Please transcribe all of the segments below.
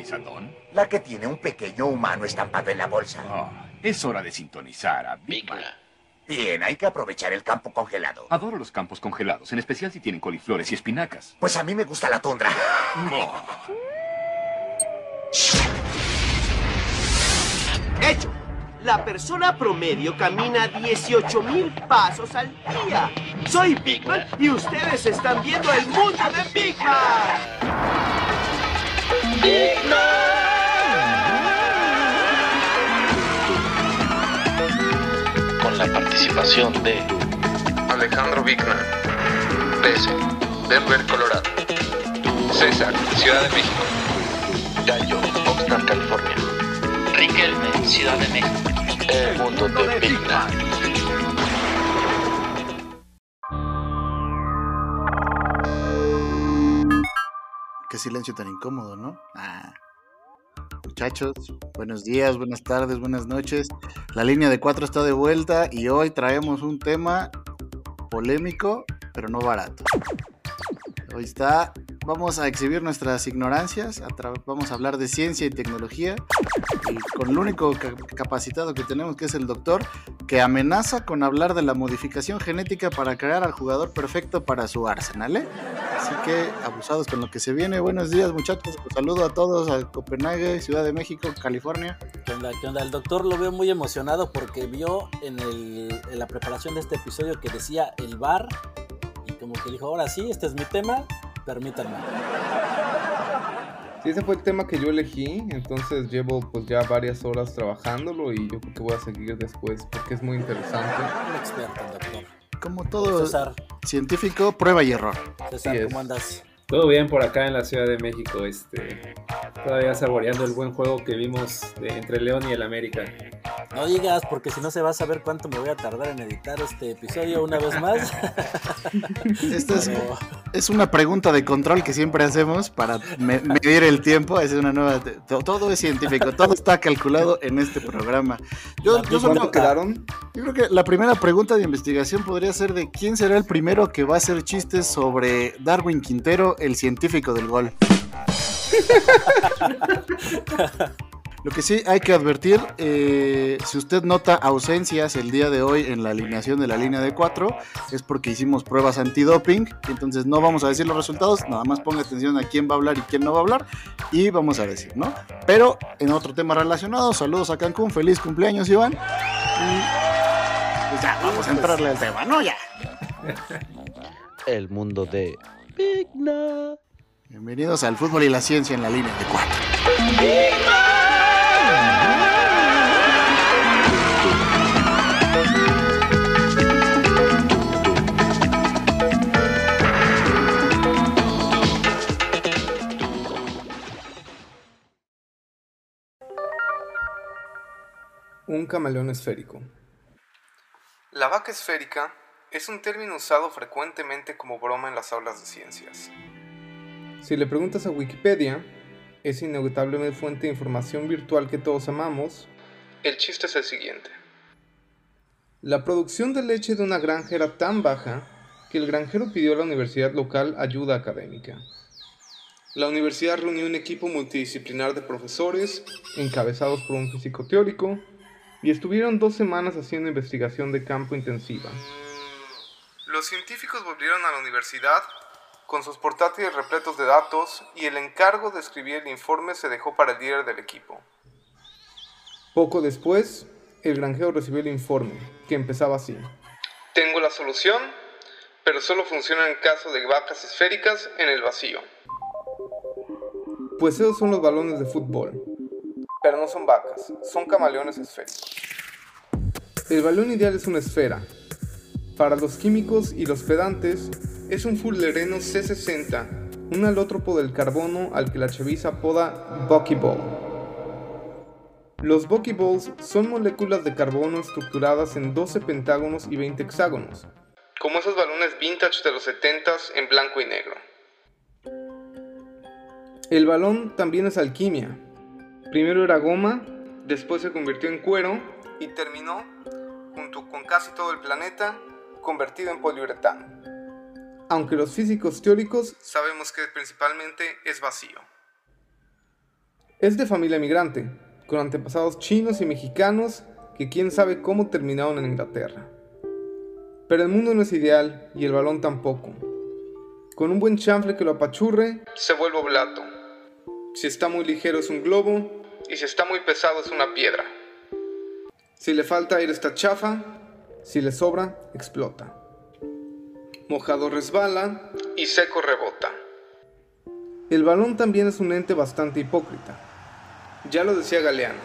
¿Qué camisa, Don? La que tiene un pequeño humano estampado en la bolsa. Ah, es hora de sintonizar a Big Man. Bien, hay que aprovechar el campo congelado. Adoro los campos congelados, en especial si tienen coliflores y espinacas. Pues a mí me gusta la tundra. Oh, Hecho. La persona promedio camina 18 mil pasos al día. Soy Big Man y ustedes están viendo el mundo de Big Man. Con la participación de Alejandro Vigna, PS, Denver, Colorado. César, Ciudad de México. Gallo, Oxnard, California. Riquelme, Ciudad de México. El mundo de Big Qué silencio tan incómodo, ¿no? Ah. Muchachos, buenos días, buenas tardes, buenas noches. La línea de cuatro está de vuelta y hoy traemos un tema polémico, pero no barato. Hoy está, vamos a exhibir nuestras ignorancias, vamos a hablar de ciencia y tecnología y con el único ca- capacitado que tenemos que es el doctor que amenaza con hablar de la modificación genética para crear al jugador perfecto para su Arsenal, ¿eh? Así que abusados con lo que se viene. Buenos días muchachos, saludo a todos a Copenhague, Ciudad de México, California. ¿Qué onda? ¿Qué onda? El doctor lo veo muy emocionado porque vio en, el- en la preparación de este episodio que decía el bar y como que dijo, ahora sí, este es mi tema, permítanme. Sí, ese fue el tema que yo elegí, entonces llevo pues ya varias horas trabajándolo y yo creo que voy a seguir después porque es muy interesante. Un experto, doctor. Como todo César, científico, prueba y error. César. ¿cómo andas? Todo bien por acá en la Ciudad de México, este, todavía saboreando el buen juego que vimos de- entre León y el América. No digas, porque si no se va a saber cuánto me voy a tardar en editar este episodio una vez más. Esta es, Pero- es una pregunta de control que siempre hacemos para me- medir el tiempo. Es una nueva. to- Todo es científico, todo está calculado en este programa. Yo, yo solo- ¿Cuánto quedaron? yo creo que la primera pregunta de investigación podría ser de quién será el primero que va a hacer chistes sobre Darwin Quintero, el científico del gol. Lo que sí hay que advertir, eh, si usted nota ausencias el día de hoy en la alineación de la línea de 4, es porque hicimos pruebas antidoping, entonces no vamos a decir los resultados, nada más ponga atención a quién va a hablar y quién no va a hablar, y vamos a decir, ¿no? Pero en otro tema relacionado, saludos a Cancún, feliz cumpleaños Iván, y pues ya, vamos a entrarle al tema, ¿no? Ya. El mundo de Big Man. Bienvenidos al fútbol y la ciencia en la línea de 4. Un camaleón esférico. La vaca esférica es un término usado frecuentemente como broma en las aulas de ciencias. Si le preguntas a Wikipedia, es inevitablemente fuente de información virtual que todos amamos. El chiste es el siguiente. La producción de leche de una granja era tan baja que el granjero pidió a la universidad local ayuda académica. La universidad reunió un equipo multidisciplinar de profesores, encabezados por un físico teórico, y estuvieron dos semanas haciendo investigación de campo intensiva. Los científicos volvieron a la universidad con sus portátiles repletos de datos y el encargo de escribir el informe se dejó para el líder del equipo. Poco después, el granjero recibió el informe, que empezaba así. Tengo la solución, pero solo funciona en caso de vacas esféricas en el vacío. Pues esos son los balones de fútbol. Pero no son vacas, son camaleones esféricos. El balón ideal es una esfera. Para los químicos y los pedantes, es un fullereno C60, un alótropo del carbono al que la chaviza apoda Buckyball. Los Buckyballs son moléculas de carbono estructuradas en 12 pentágonos y 20 hexágonos, como esos balones vintage de los 70s en blanco y negro. El balón también es alquimia. Primero era goma, después se convirtió en cuero y terminó, junto con casi todo el planeta, convertido en poliuretano. Aunque los físicos teóricos sabemos que principalmente es vacío. Es de familia migrante, con antepasados chinos y mexicanos que quién sabe cómo terminaron en Inglaterra. Pero el mundo no es ideal y el balón tampoco. Con un buen chanfle que lo apachurre, se vuelve blato. Si está muy ligero es un globo y si está muy pesado es una piedra. Si le falta aire está chafa, si le sobra explota. Mojado resbala y seco rebota. El balón también es un ente bastante hipócrita. Ya lo decía Galeano.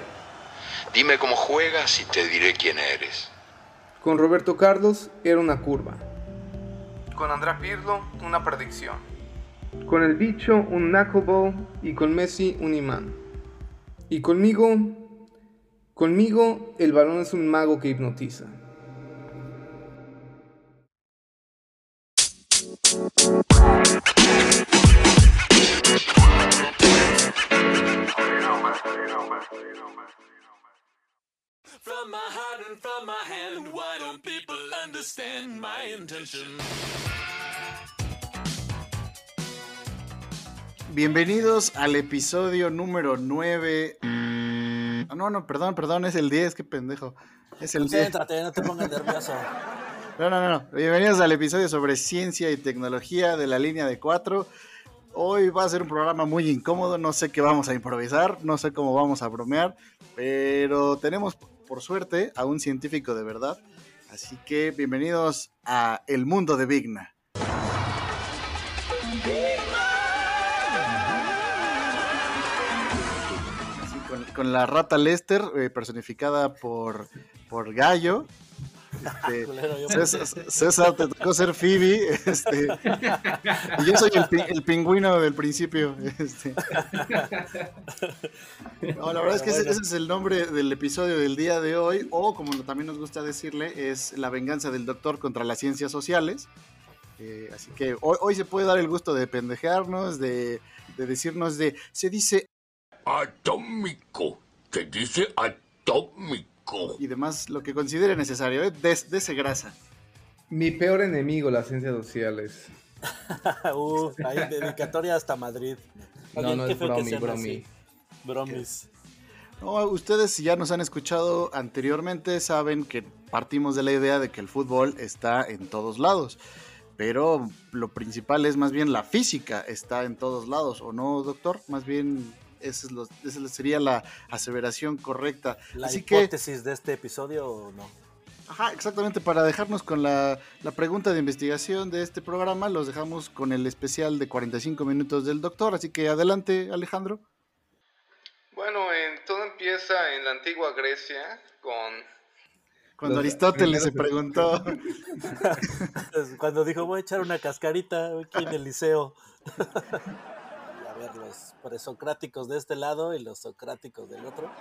Dime cómo juegas y te diré quién eres. Con Roberto Carlos era una curva. Con André Pirlo una predicción. Con el bicho un knuckleball y con Messi un imán. Y conmigo, conmigo el balón es un mago que hipnotiza. Hand, why don't people understand my intention? Bienvenidos al episodio número 9. No, no, perdón, perdón, es el 10, qué pendejo. Es el 10. Concéntrate, no te pongas nervioso. No, no, no, no. Bienvenidos al episodio sobre ciencia y tecnología de la línea de 4. Hoy va a ser un programa muy incómodo, no sé qué vamos a improvisar, no sé cómo vamos a bromear, pero tenemos por suerte a un científico de verdad. Así que bienvenidos a El Mundo de Vigna. Con la rata Lester, eh, personificada por, por Gallo. Este, yo César. César, te tocó ser Phoebe. Este, y yo soy el, pi- el pingüino del principio. Este. No, la verdad es que ese, ese es el nombre del episodio del día de hoy, o como también nos gusta decirle, es la venganza del doctor contra las ciencias sociales. Eh, así que hoy, hoy se puede dar el gusto de pendejearnos, de, de decirnos de, se dice Atómico. Se dice atómico. Y demás lo que considere necesario, ¿eh? Des- dese grasa. Mi peor enemigo, las ciencias sociales. uh, hay dedicatoria hasta Madrid. No, no es bromi, bromi. Bromis. No, ustedes si ya nos han escuchado anteriormente saben que partimos de la idea de que el fútbol está en todos lados. Pero lo principal es más bien la física está en todos lados, ¿o no, doctor? Más bien esa, es lo- esa sería la aseveración correcta. La Así que, hipótesis de este episodio o no. ajá, exactamente, para dejarnos con la, la pregunta de investigación de este programa, los dejamos con el especial de 45 minutos del doctor. Así que adelante, Alejandro. Bueno, en- todo empieza en la antigua Grecia con Cuando Aristóteles se preguntó... Cuando dijo voy a echar una cascarita aquí en el liceo. Presocráticos de este lado y los socráticos del otro.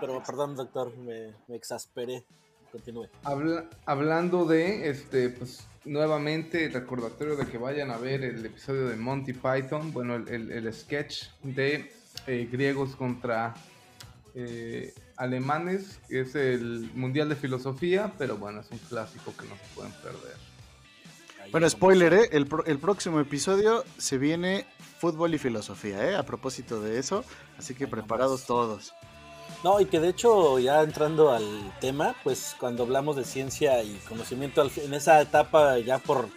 Pero perdón, doctor, me, me exasperé. Continúe. Habla- hablando de, este, pues nuevamente el recordatorio de que vayan a ver el episodio de Monty Python, bueno, el, el- el sketch de eh, griegos contra eh, alemanes, que es el Mundial de Filosofía, pero bueno, es un clásico que no se pueden perder. Bueno, spoiler, ¿eh? El, pro- el próximo episodio se viene fútbol y filosofía, ¿eh? A propósito de eso. Así que preparados todos. No, y que de hecho, ya entrando al tema, pues cuando hablamos de ciencia y conocimiento, en esa etapa ya por,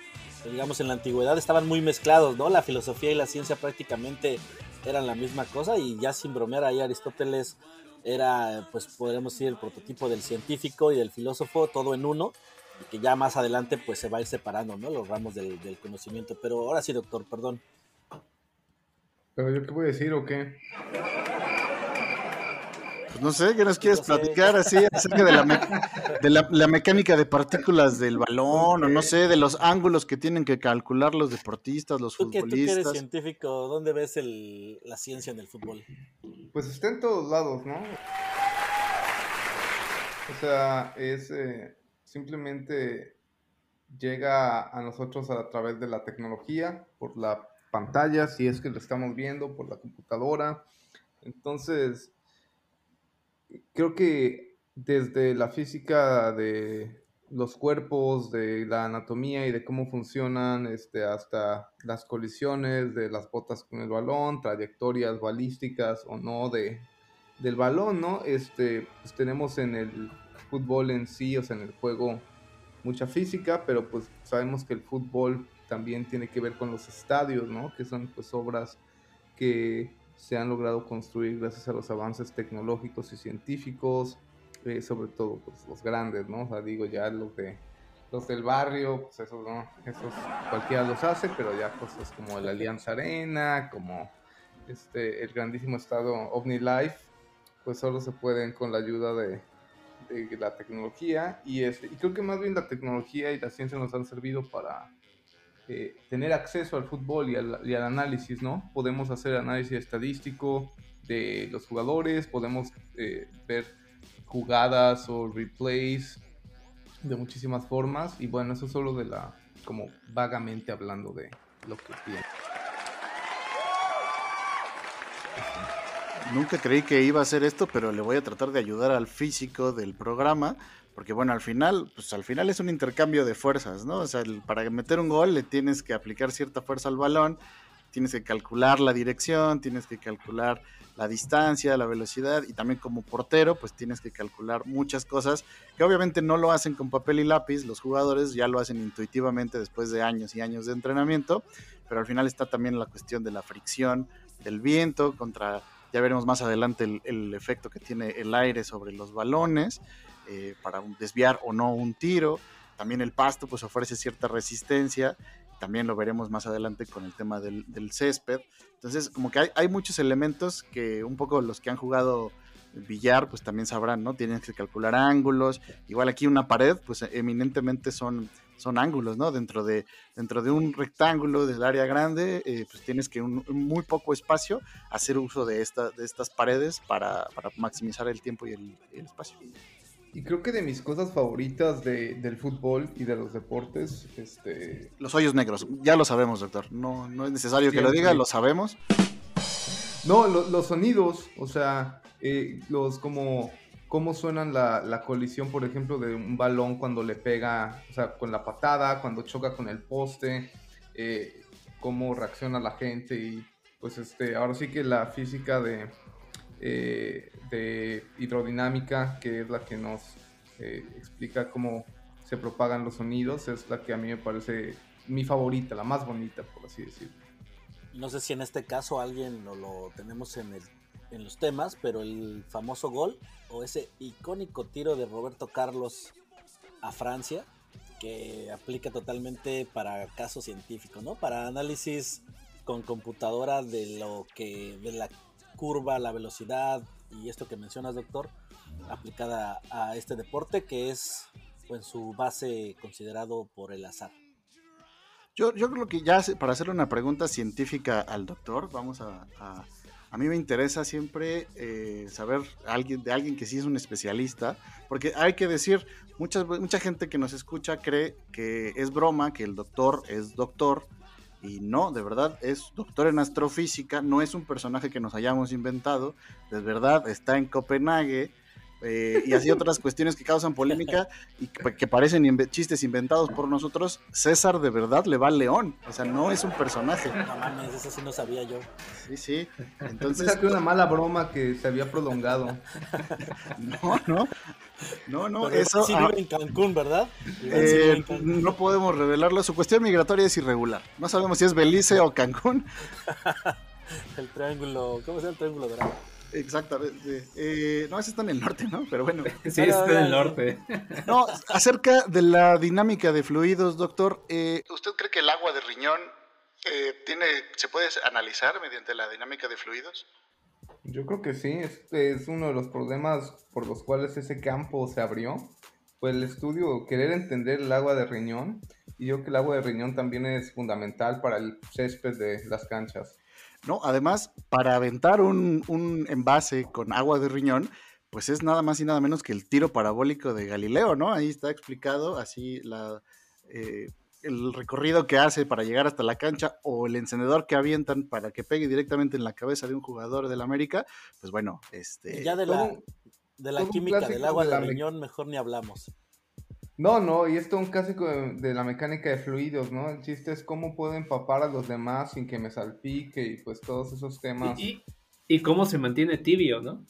digamos, en la antigüedad estaban muy mezclados, ¿no? La filosofía y la ciencia prácticamente eran la misma cosa y ya sin bromear ahí Aristóteles era, pues podríamos decir, el prototipo del científico y del filósofo, todo en uno, que ya más adelante pues se va a ir separando, ¿no? Los ramos del, del conocimiento. Pero ahora sí, doctor, perdón. ¿Pero yo qué voy a decir o qué? Pues no sé, ¿qué nos quieres platicar así acerca de, la, la, mecánica de partículas del balón o no sé, de los ángulos que tienen que calcular los deportistas, los futbolistas? ¿Tú que eres científico, ¿dónde ves el, la ciencia en el fútbol? Pues está en todos lados, ¿no? O sea, es eh, simplemente llega a nosotros a través de la tecnología, por la pantalla, si es que lo estamos viendo, por la computadora. Entonces, creo que desde la física de los cuerpos, de la anatomía y de cómo funcionan, este, hasta las colisiones de las botas con el balón, trayectorias balísticas o no de, del balón, ¿no? Este, pues tenemos en el fútbol en sí, o sea, en el juego, mucha física, pero pues sabemos que el fútbol también tiene que ver con los estadios, ¿no? Que son pues obras que se han logrado construir gracias a los avances tecnológicos y científicos, eh, sobre todo pues, los grandes, ¿no? O sea, digo ya los de los del barrio, pues esos no, esos cualquiera los hace, pero ya cosas como la Alianza Arena, como este el grandísimo estado OVNI Life, pues solo se pueden con la ayuda de, de la tecnología y este y creo que más bien la tecnología y la ciencia nos han servido para eh, tener acceso al fútbol y al, análisis, ¿no? Podemos hacer análisis estadístico de los jugadores, podemos eh, ver jugadas o replays de muchísimas formas y bueno, eso solo de la, como vagamente hablando de lo que tiene. Nunca creí que iba a hacer esto, pero le voy a tratar de ayudar al físico del programa porque bueno, al final, pues al final es un intercambio de fuerzas, ¿no? O sea, para meter un gol le tienes que aplicar cierta fuerza al balón, tienes que calcular la dirección, tienes que calcular la distancia, la velocidad y también como portero, pues tienes que calcular muchas cosas que obviamente no lo hacen con papel y lápiz, los jugadores ya lo hacen intuitivamente después de años y años de entrenamiento, pero al final está también la cuestión de la fricción del viento contra, ya veremos más adelante el, efecto que tiene el aire sobre los balones eh, para desviar o no un tiro. También el pasto pues ofrece cierta resistencia. También lo veremos más adelante con el tema del, césped. Entonces como que hay, hay, muchos elementos que un poco los que han jugado billar pues también sabrán, ¿no? Tienes que calcular ángulos. Igual aquí una pared pues eminentemente son, son ángulos, ¿no? Dentro de, dentro de un rectángulo del área grande eh, pues tienes que un, muy poco espacio hacer uso de, esta, de estas paredes para, para maximizar el tiempo y el, el espacio. Y creo que de mis cosas favoritas de, del fútbol y de los deportes, este... Los hoyos negros, ya lo sabemos, doctor. No, no es necesario que lo diga, lo sabemos. No, los sonidos, o sea, eh, los como cómo suenan la, la, colisión, por ejemplo, de un balón cuando le pega, o sea, con la patada, cuando choca con el poste, eh, cómo reacciona la gente y pues este, ahora sí que la física de, eh, de hidrodinámica, que es la que nos eh, explica cómo se propagan los sonidos, es la que a mí me parece mi favorita, la más bonita, por así decirlo. No sé si en este caso alguien no lo tenemos en, el, en los temas, pero el famoso gol o ese icónico tiro de Roberto Carlos a Francia, que aplica totalmente para casos científicos, ¿no? Para análisis con computadora de lo que de la curva, la velocidad y esto que mencionas, doctor, aplicada a este deporte que es en su base considerado por el azar. Yo, yo creo que ya para hacerle una pregunta científica al doctor, vamos a... a, mí me interesa siempre eh, saber alguien, de alguien que sí es un especialista, porque hay que decir, mucha, mucha gente que nos escucha cree que es broma, que el doctor es doctor, y no, de verdad, es doctor en astrofísica, no es un personaje que nos hayamos inventado, de verdad está en Copenhague eh, y así otras cuestiones que causan polémica y que, parecen chistes inventados por nosotros. César de verdad le va al león, o sea, no es un personaje. No mames, eso sí no sabía yo. Sí, sí. Entonces. que una mala broma que se había prolongado. no, no. No, no, eso. Sí vive en Cancún, ¿verdad? Eh, no podemos revelarlo. Su cuestión migratoria es irregular. No sabemos si es Belice o Cancún. el triángulo, ¿cómo se llama el triángulo dorado? Exactamente. Eh, no, ese está en el norte, ¿no? Pero bueno. Sí, está en el norte. No, acerca de la dinámica de fluidos, doctor, eh, ¿usted cree que el agua de riñón tiene, se puede analizar mediante la dinámica de fluidos? Yo creo que sí, es, es uno de los problemas por los cuales ese campo se abrió. Fue el estudio, querer entender el agua de riñón. Y yo creo que el agua de riñón también es fundamental para el césped de las canchas. No, además, para aventar un, un envase con agua de riñón, pues es nada más y nada menos que el tiro parabólico de Galileo, ¿no? Ahí está explicado así la, eh, el recorrido que hace para llegar hasta la cancha o el encendedor que avientan para que pegue directamente en la cabeza de un jugador del América, pues bueno, este... Ya de la, de la química del agua de, riñón mejor ni hablamos. No, no, y esto es un clásico de, la mecánica de fluidos, ¿no? El chiste es cómo puedo empapar a los demás sin que me salpique y pues todos esos temas. Y, y cómo se mantiene tibio, ¿no?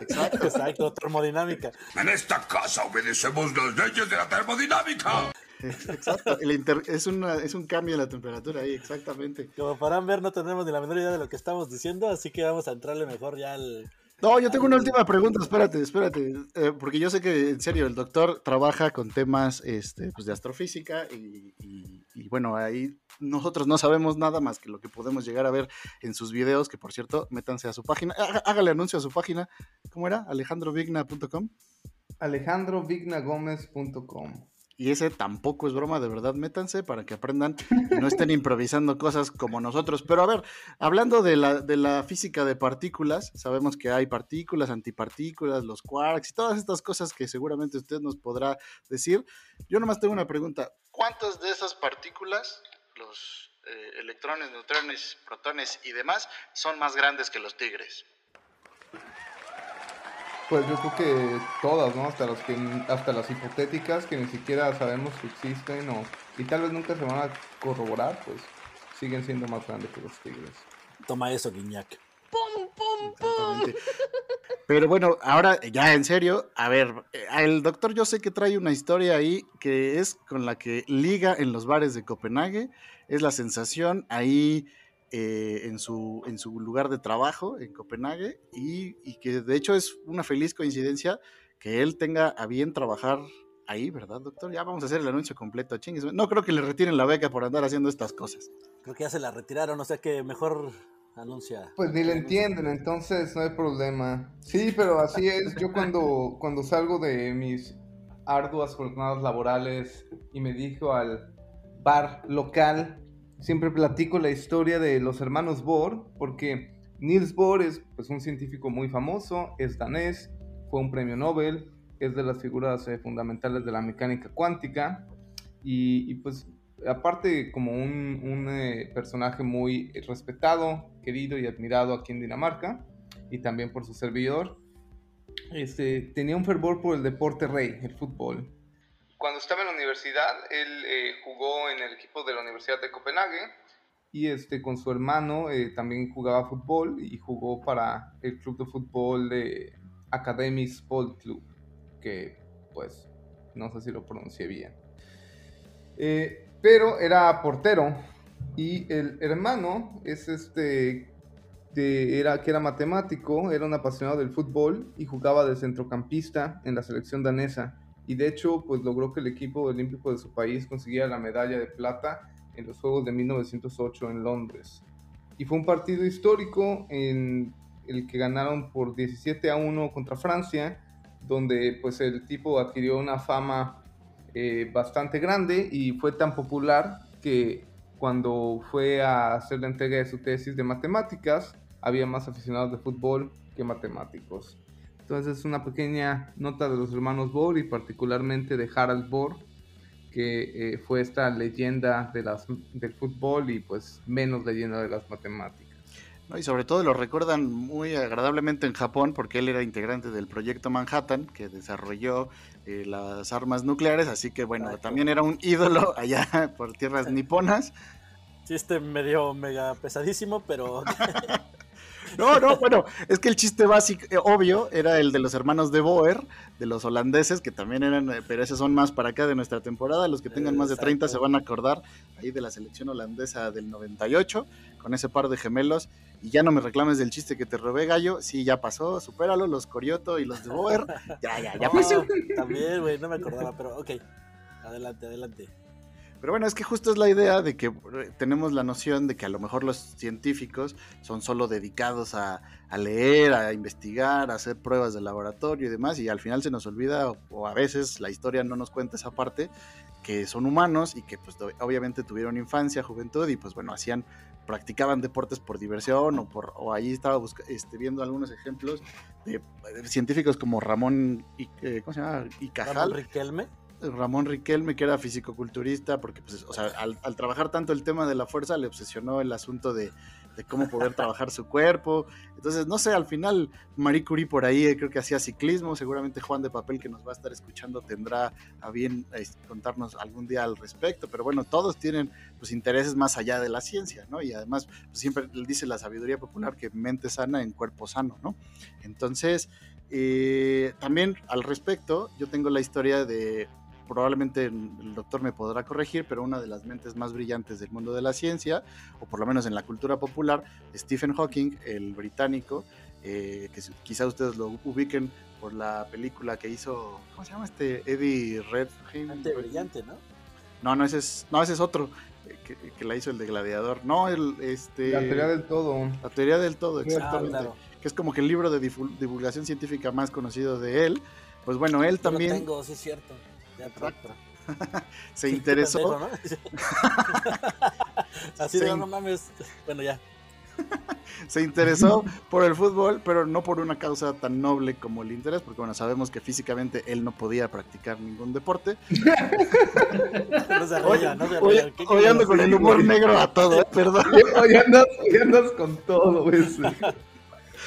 exacto, exacto, termodinámica. En esta casa obedecemos las leyes de la termodinámica. Exacto, es, es un cambio de la temperatura ahí, exactamente. Como podrán ver, no tenemos ni la menor idea de lo que estamos diciendo, así que vamos a entrarle mejor ya al, no, yo tengo una última pregunta, espérate, espérate, eh, porque yo sé que en serio el doctor trabaja con temas este, pues de astrofísica y, bueno, ahí nosotros no sabemos nada más que lo que podemos llegar a ver en sus videos, que por cierto, métanse a su página, hágale anuncio a su página, ¿cómo era? alejandrovigna.com. alejandrovignagomez.com. Y ese tampoco es broma, de verdad, métanse para que aprendan y no estén improvisando cosas como nosotros. Pero a ver, hablando de la, de la física de partículas, sabemos que hay partículas, antipartículas, los quarks y todas estas cosas que seguramente usted nos podrá decir. Yo nomás tengo una pregunta. ¿Cuántas de esas partículas, los eh, electrones, neutrones, protones y demás, son más grandes que los tigres? Pues yo creo que todas, ¿no? Hasta las que hasta las hipotéticas que ni siquiera sabemos si existen o y tal vez nunca se van a corroborar, pues siguen siendo más grandes que los tigres. Toma eso, Guiñac. ¡Pum, pum, pum! Pero bueno, ahora ya en serio, a ver, el doctor yo sé que trae una historia ahí que es con la que liga en los bares de Copenhague, es la sensación ahí eh, en, su, en su lugar de trabajo en Copenhague y, que de hecho es una feliz coincidencia que él tenga a bien trabajar ahí, ¿verdad, doctor? Ya vamos a hacer el anuncio completo, chingues. No creo que le retiren la beca por andar haciendo estas cosas. Creo que ya se la retiraron, o sea que mejor anuncia. Pues ni le entienden, entonces no hay problema. Sí, pero así es. Yo cuando, cuando salgo de mis arduas jornadas laborales y me dijo al bar local siempre platico la historia de los hermanos Bohr, porque Niels Bohr es pues, un científico muy famoso, es danés, fue un premio Nobel, es de las figuras eh, fundamentales de la mecánica cuántica, y, pues aparte como un, eh, personaje muy respetado, querido y admirado aquí en Dinamarca, y también por su servidor, este, tenía un fervor por el deporte rey, el fútbol cuando estaba en la universidad, él eh, jugó en el equipo de la Universidad de Copenhague y este, con su hermano eh, también jugaba fútbol y jugó para el club de fútbol de Academy Sport Club, que pues no sé si lo pronuncié bien. Eh, pero era portero y el hermano es este era, que era matemático, era un apasionado del fútbol y jugaba de centrocampista en la selección danesa y de hecho pues logró que el equipo olímpico de su país consiguiera la medalla de plata en los Juegos de 1908 en Londres. Y fue un partido histórico en el que ganaron por 17 a 1 contra Francia, donde pues el tipo adquirió una fama eh, bastante grande y fue tan popular que cuando fue a hacer la entrega de su tesis de matemáticas, había más aficionados de fútbol que matemáticos. Entonces es una pequeña nota de los hermanos Bohr y particularmente de Harald Bohr, que eh, fue esta leyenda de las, del fútbol y pues menos leyenda de las matemáticas. y sobre todo lo recuerdan muy agradablemente en Japón porque él era integrante del proyecto Manhattan que desarrolló eh, las armas nucleares, así que bueno, también era un ídolo allá por tierras niponas. Chiste medio mega pesadísimo, pero No, no, bueno, es que el chiste básico, eh, obvio, era el de los hermanos de Boer, de los holandeses, que también eran, eh, pero esos son más para acá de nuestra temporada. Los que tengan más de 30 se van a acordar ahí de la selección holandesa del 98, con ese par de gemelos. Y ya no me reclames del chiste que te robé, gallo. Sí, ya pasó, supéralo, los Corioto y los de Boer. Ya, ya, ya pasó. También, güey, no me acordaba, pero ok. Adelante, adelante. Pero bueno, es que justo es la idea de que eh, tenemos la noción de que a lo mejor los científicos son solo dedicados a, a leer, a investigar, a hacer pruebas de laboratorio y demás, y al final se nos olvida, o a veces la historia no nos cuenta esa parte, que son humanos y que pues obviamente tuvieron infancia, juventud y pues bueno, hacían practicaban deportes por diversión o por o ahí estaba este, viendo algunos ejemplos de, científicos como Ramón y, eh, ¿cómo se llama? y Ramón Riquelme. Ramón Riquelme, que era fisicoculturista, porque pues, o sea, al, al, trabajar tanto el tema de la fuerza, le obsesionó el asunto de, de cómo poder trabajar su cuerpo. Entonces, no sé, al final Marie Curie por ahí eh, creo que hacía ciclismo, seguramente Juan de Papel que nos va a estar escuchando tendrá a bien eh, contarnos algún día al respecto, pero bueno, todos tienen pues intereses más allá de la ciencia, ¿no? Y además pues, siempre dice la sabiduría popular que mente sana en cuerpo sano, ¿no? Entonces, eh, también al respecto, yo tengo la historia de probablemente el doctor me podrá corregir, pero una de las mentes más brillantes del mundo de la ciencia, o por lo menos en la cultura popular, Stephen Hawking, el británico, eh, que quizá ustedes lo ubiquen por la película que hizo, ¿cómo se llama este? Eddie Redmayne. brillante, ¿no? No, no, ese es, no, ese es otro. Eh, que, la hizo el de Gladiador. No, el este. La teoría del todo. La teoría del todo, exactamente. Que es como que el libro de divulgación científica más conocido de él. Pues bueno, él también. Lo tengo, sí es cierto. se interesó. Así de no mames. Bueno, ya. se interesó por el fútbol, pero no por una causa tan noble como el interés, porque bueno, sabemos que físicamente él no podía practicar ningún deporte. no se arrolla, no se arrolla. Hoy, ando con el humor negro a todo, ¿eh? perdón. Hoy andas, andas con todo,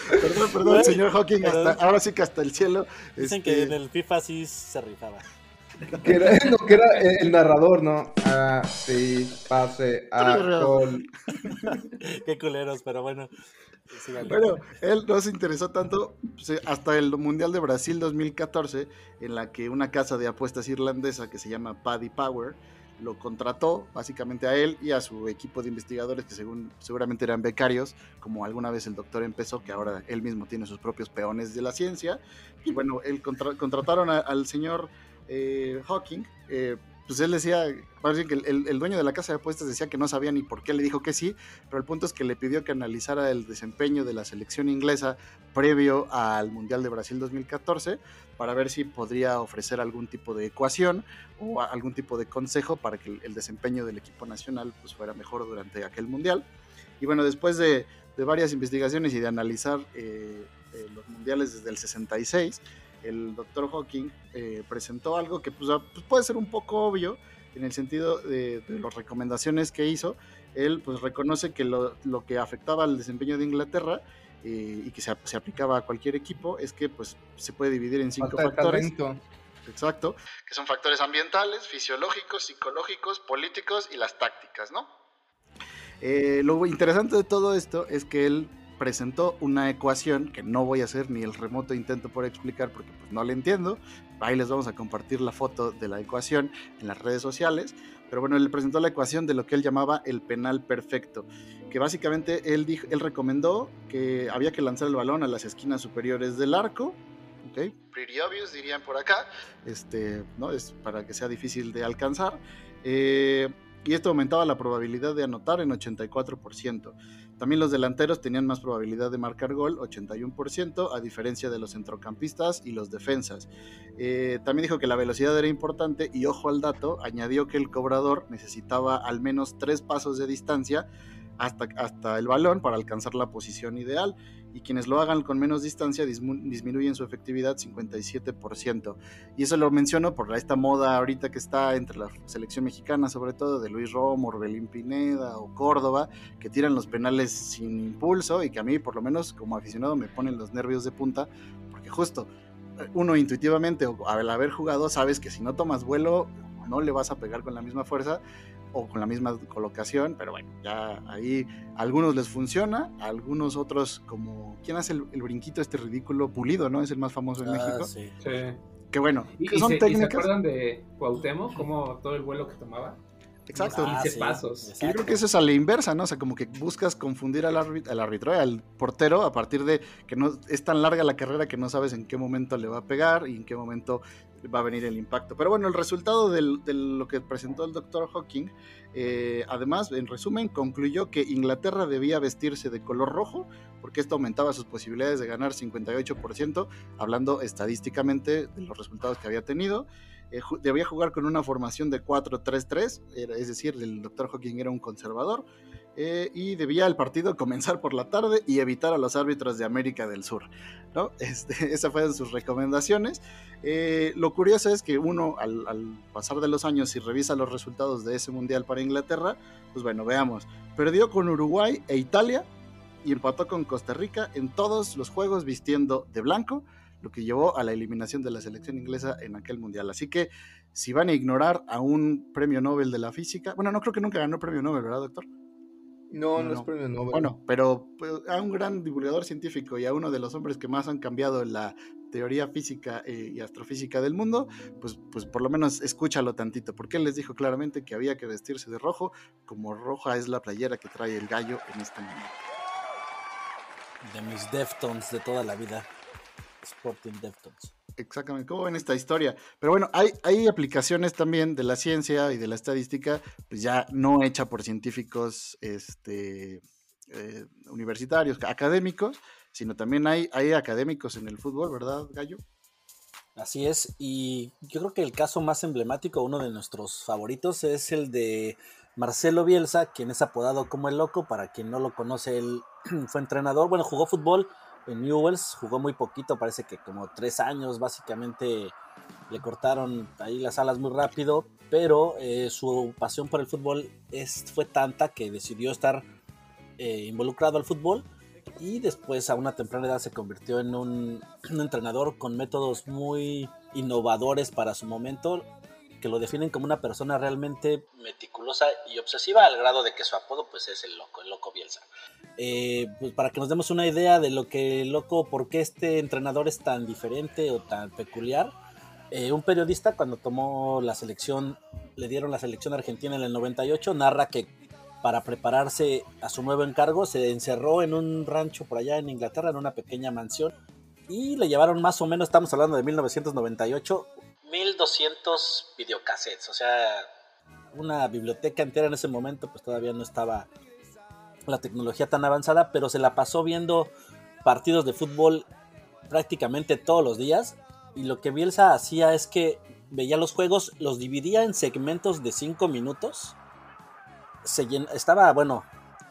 Perdón, perdón, señor Hawking, hasta, ahora sí que hasta el cielo. Dicen que este en el FIFA sí se rifaba. Que era, que era el narrador, ¿no? Ah, sí, pase, a gol. Qué culeros, pero bueno. Bueno, él no se interesó tanto hasta el Mundial de Brasil 2014, en la que una casa de apuestas irlandesa que se llama Paddy Power lo contrató básicamente a él y a su equipo de investigadores que según seguramente eran becarios, como alguna vez el doctor empezó, que ahora él mismo tiene sus propios peones de la ciencia. Y bueno, él contrataron al señor eh, Hawking, eh, pues él decía, que el, dueño de la casa de apuestas decía que no sabía ni por qué le dijo que sí, pero el punto es que le pidió que analizara el desempeño de la selección inglesa previo al Mundial de Brasil 2014 para ver si podría ofrecer algún tipo de ecuación o algún tipo de consejo para que el desempeño del equipo nacional pues, fuera mejor durante aquel Mundial. Y bueno, después de, varias investigaciones y de analizar eh, los mundiales desde el 66, el doctor Hawking eh, presentó algo que pues, pues, puede ser un poco obvio en el sentido de, las recomendaciones que hizo. Él pues reconoce que lo, que afectaba al desempeño de Inglaterra eh, y que se, se, aplicaba a cualquier equipo es que pues se puede dividir en cinco factores. Exacto, que son factores ambientales, fisiológicos, psicológicos, políticos y las tácticas, ¿no? Eh, lo interesante de todo esto es que él presentó una ecuación que no voy a hacer ni el remoto intento por explicar porque pues no le entiendo. Ahí les vamos a compartir la foto de la ecuación en las redes sociales. Pero bueno, él presentó la ecuación de lo que él llamaba el penal perfecto, que básicamente él, dijo, él recomendó que había que lanzar el balón a las esquinas superiores del arco, ¿ok? Pretty obvious dirían por acá, este, ¿no? Es para que sea difícil de alcanzar. Eh, y esto aumentaba la probabilidad de anotar en 84%. También los delanteros tenían más probabilidad de marcar gol, 81%, a diferencia de los centrocampistas y los defensas. Eh, también dijo que la velocidad era importante y ojo al dato, añadió que el cobrador necesitaba al menos tres pasos de distancia hasta, hasta el balón para alcanzar la posición ideal y quienes lo hagan con menos distancia disminuyen su efectividad 57%. Y eso lo menciono por esta moda ahorita que está entre la selección mexicana, sobre todo de Luis Romo, Orbelín Pineda o Córdoba, que tiran los penales sin impulso y que a mí por lo menos como aficionado me ponen los nervios de punta, porque justo eh, uno intuitivamente al haber jugado sabes que si no tomas vuelo no le vas a pegar con la misma fuerza o con la misma colocación, pero bueno, ya ahí a algunos les funciona, a algunos otros como, ¿quién hace el, brinquito este ridículo? Pulido, ¿no? Es el más famoso en ah, México. Sí. Que bueno, ¿Y, son técnicas. se, acuerdan de Cuauhtémoc, como todo el vuelo que tomaba? Exacto. 15 pasos. Yo creo que eso es a la inversa, ¿no? O sea, como que buscas confundir al, árbitro, al árbitro, al portero, a partir de que no es tan larga la carrera que no sabes en qué momento le va a pegar y en qué momento va a venir el impacto. Pero bueno, el resultado de lo que presentó el doctor Hawking, eh, además, en resumen, concluyó que Inglaterra debía vestirse de color rojo, porque esto aumentaba sus posibilidades de ganar 58%, hablando estadísticamente de los resultados que había tenido. Eh, debía jugar con una formación de 4-3-3, es decir, el doctor Hawking era un conservador, eh, y debía el partido comenzar por la tarde y evitar a los árbitros de América del Sur. ¿no? Este, esas fueron sus recomendaciones. Eh, lo curioso es que uno, al, pasar de los años, y revisa los resultados de ese mundial para Inglaterra, pues bueno, veamos. Perdió con Uruguay e Italia y empató con Costa Rica en todos los juegos vistiendo de blanco, lo que llevó a la eliminación de la selección inglesa en aquel mundial. Así que si van a ignorar a un premio Nobel de la física, bueno, no creo que nunca ganó el premio Nobel, ¿verdad, doctor? No, no, es premio Nobel. Bueno, pero pues, a un gran divulgador científico y a uno de los hombres que más han cambiado la teoría física eh, y astrofísica del mundo, pues, pues por lo menos escúchalo tantito, porque él les dijo claramente que había que vestirse de rojo, como roja es la playera que trae el gallo en este momento. De mis Deftones de toda la vida. Sporting Deftones exactamente, cómo ven esta historia. Pero bueno, hay, hay aplicaciones también de la ciencia y de la estadística, pues ya no hecha por científicos este, eh, universitarios, académicos, sino también hay, hay académicos en el fútbol, ¿verdad, Gallo? Así es, y yo creo que el caso más emblemático, uno de nuestros favoritos, es el de Marcelo Bielsa, quien es apodado como el loco, para quien no lo conoce, él fue entrenador, bueno, jugó fútbol en Newells, jugó muy poquito, parece que como tres años básicamente le cortaron ahí las alas muy rápido, pero eh, su pasión por el fútbol es, fue tanta que decidió estar eh, involucrado al fútbol y después a una temprana edad se convirtió en un, entrenador con métodos muy innovadores para su momento que lo definen como una persona realmente meticulosa y obsesiva al grado de que su apodo pues es el loco, el loco Bielsa. Eh, pues para que nos demos una idea de lo que el loco, por qué este entrenador es tan diferente o tan peculiar, eh, un periodista cuando tomó la selección, le dieron la selección argentina en el 98, narra que para prepararse a su nuevo encargo se encerró en un rancho por allá en Inglaterra, en una pequeña mansión, y le llevaron más o menos, estamos hablando de 1998, 1200 videocassettes, o sea, una biblioteca entera en ese momento, pues todavía no estaba la tecnología tan avanzada, pero se la pasó viendo partidos de fútbol prácticamente todos los días. Y lo que Bielsa hacía es que veía los juegos, los dividía en segmentos de 5 minutos. Se estaba, bueno,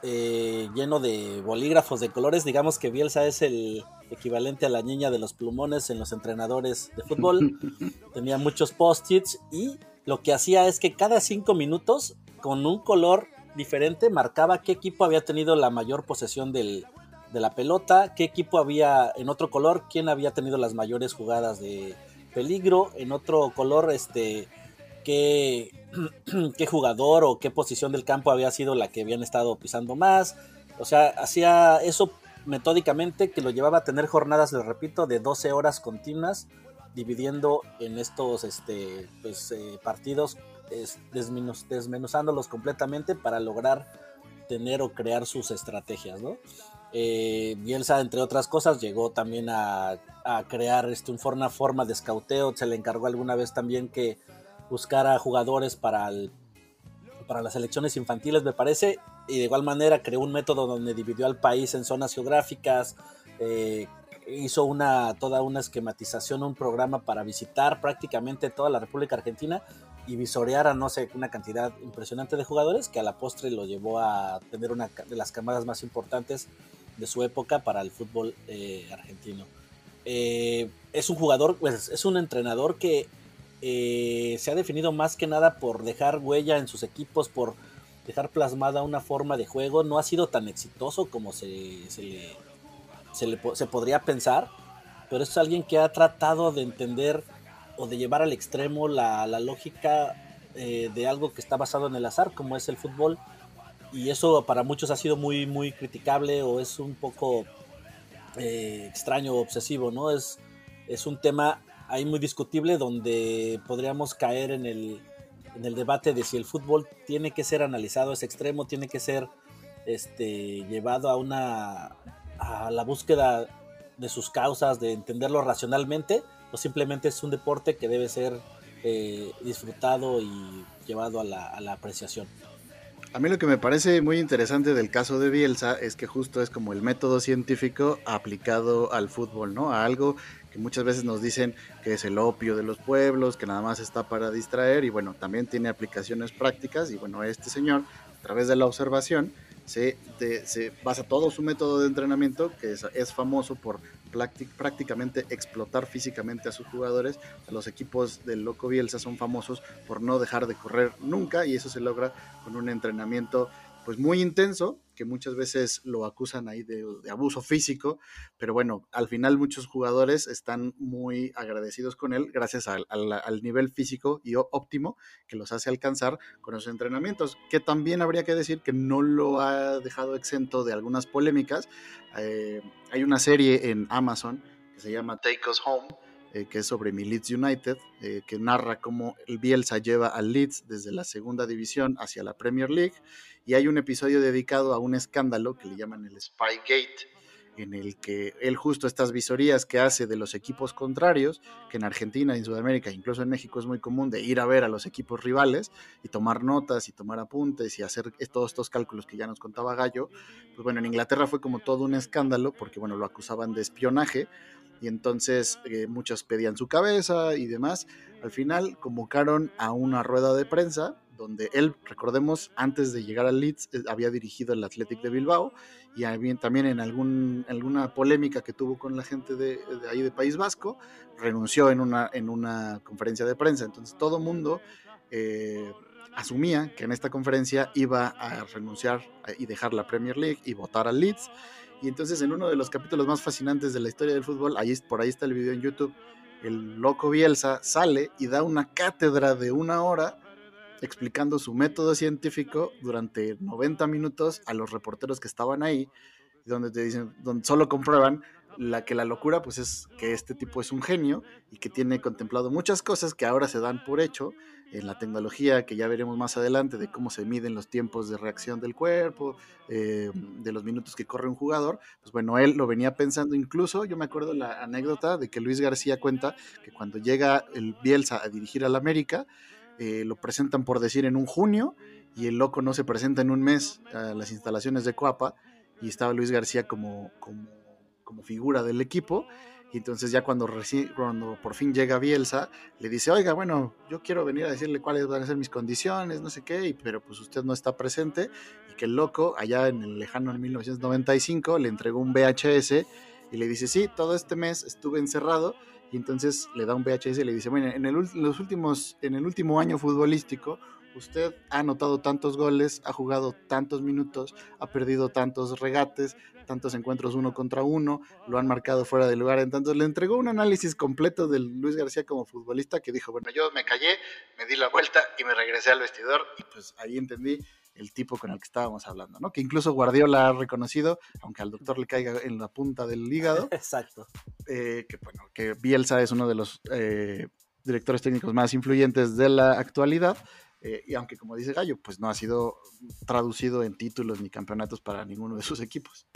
eh, lleno de bolígrafos de colores. Digamos que Bielsa es el equivalente a la niña de los plumones en los entrenadores de fútbol. Tenía muchos post-its y lo que hacía es que cada cinco minutos, con un color diferente, marcaba qué equipo había tenido la mayor posesión de la pelota, qué equipo había en otro color, quién había tenido las mayores jugadas de peligro, en otro color, este, qué, qué jugador o qué posición del campo había sido la que habían estado pisando más. O sea, hacía eso metódicamente que lo llevaba a tener jornadas, les repito, de 12 horas continuas, dividiendo en estos este, pues, eh, partidos, es, desmenuzándolos completamente para lograr tener o crear sus estrategias, ¿no? Eh, Bielsa, entre otras cosas, llegó también a, crear este, una forma de escauteo. Se le encargó alguna vez también que buscara jugadores para, para las elecciones infantiles, me parece, y de igual manera creó un método donde dividió al país en zonas geográficas, eh, hizo una, toda una esquematización, un programa para visitar prácticamente toda la República Argentina y visorear a no sé una cantidad impresionante de jugadores que a la postre lo llevó a tener una de las camadas más importantes de su época para el fútbol eh, argentino. Eh, es un jugador, pues es un entrenador que se ha definido más que nada por dejar huella en sus equipos, por dejar plasmada una forma de juego. No ha sido tan exitoso como se, se, le, se, podría pensar, pero es alguien que ha tratado de entender o de llevar al extremo la, lógica eh, de algo que está basado en el azar, como es el fútbol. Y eso para muchos ha sido muy, muy criticable o es un poco eh, extraño o obsesivo, ¿no? Es, es un tema ahí muy discutible donde podríamos caer en el, en el debate de si el fútbol tiene que ser analizado a ese extremo, tiene que ser este, llevado a una a la búsqueda de sus causas, de entenderlo racionalmente, o simplemente es un deporte que debe ser eh, disfrutado y llevado a la, a la apreciación. A mí lo que me parece muy interesante del caso de Bielsa es que justo es como el método científico aplicado al fútbol, ¿no? A algo que muchas veces nos dicen que es el opio de los pueblos, que nada más está para distraer y bueno, también tiene aplicaciones prácticas y bueno, este señor, a través de la observación, se, se basa todo su método de entrenamiento, que es, es famoso por prácticamente explotar físicamente a sus jugadores. Los equipos del Loco Bielsa son famosos por no dejar de correr nunca y eso se logra con un entrenamiento pues muy intenso, que muchas veces lo acusan ahí de, abuso físico, pero bueno, al final muchos jugadores están muy agradecidos con él gracias al, nivel físico y óptimo que los hace alcanzar con los entrenamientos, que también habría que decir que no lo ha dejado exento de algunas polémicas. Eh, hay una serie en Amazon que se llama Take Us Home, eh, que es sobre mi Leeds United, eh, que narra cómo el Bielsa lleva al Leeds desde la segunda división hacia la Premier League y hay un episodio dedicado a un escándalo que le llaman el Spygate, en el que él justo estas visorías que hace de los equipos contrarios, que en Argentina, en Sudamérica, incluso en México es muy común de ir a ver a los equipos rivales y tomar notas y tomar apuntes y hacer todos estos cálculos que ya nos contaba Gallo, pues bueno, en Inglaterra fue como todo un escándalo porque bueno, lo acusaban de espionaje y entonces eh, muchos pedían su cabeza y demás. Al final convocaron a una rueda de prensa donde él, recordemos, antes de llegar al Leeds, eh, había dirigido el Athletic de Bilbao y también en alguna polémica que tuvo con la gente de, ahí de País Vasco, renunció en una, en una conferencia de prensa. Entonces todo mundo eh, asumía que en esta conferencia iba a renunciar y dejar la Premier League y votar al Leeds. Y entonces en uno de los capítulos más fascinantes de la historia del fútbol, ahí, por ahí está el video en YouTube, el loco Bielsa sale y da una cátedra de una hora explicando su método científico durante 90 minutos a los reporteros que estaban ahí, donde te dicen, donde solo comprueban la que la locura pues es que este tipo es un genio y que tiene contemplado muchas cosas que ahora se dan por hecho en la tecnología que ya veremos más adelante de cómo se miden los tiempos de reacción del cuerpo, eh, de los minutos que corre un jugador, pues bueno, él lo venía pensando. Incluso, yo me acuerdo la anécdota de que Luis García cuenta que cuando llega el Bielsa a dirigir al América, eh, lo presentan por decir en un junio y el loco no se presenta en un mes a las instalaciones de Coapa y estaba Luis García como, como, figura del equipo. Y entonces ya cuando, cuando por fin llega Bielsa, le dice, oiga, bueno, yo quiero venir a decirle cuáles van a ser mis condiciones, no sé qué, pero pues usted no está presente. Y que el loco, allá en el lejano en 1995, le entregó un VHS y le dice, sí, todo este mes estuve encerrado y entonces le da un VHS y le dice, bueno, en el, los últimos, en el último año futbolístico, usted ha anotado tantos goles, ha jugado tantos minutos, ha perdido tantos regates, tantos encuentros uno contra uno, lo han marcado fuera de lugar. Entonces le entregó un análisis completo de Luis García como futbolista que dijo, bueno, yo me callé, me di la vuelta y me regresé al vestidor y pues ahí entendí el tipo con el que estábamos hablando, ¿no? Que incluso Guardiola ha reconocido, aunque al doctor le caiga en la punta del hígado. Exacto. Eh, que bueno, que Bielsa es uno de los eh, directores técnicos más influyentes de la actualidad. Eh, y aunque como dice Gallo, pues no ha sido traducido en títulos ni campeonatos para ninguno de sus equipos.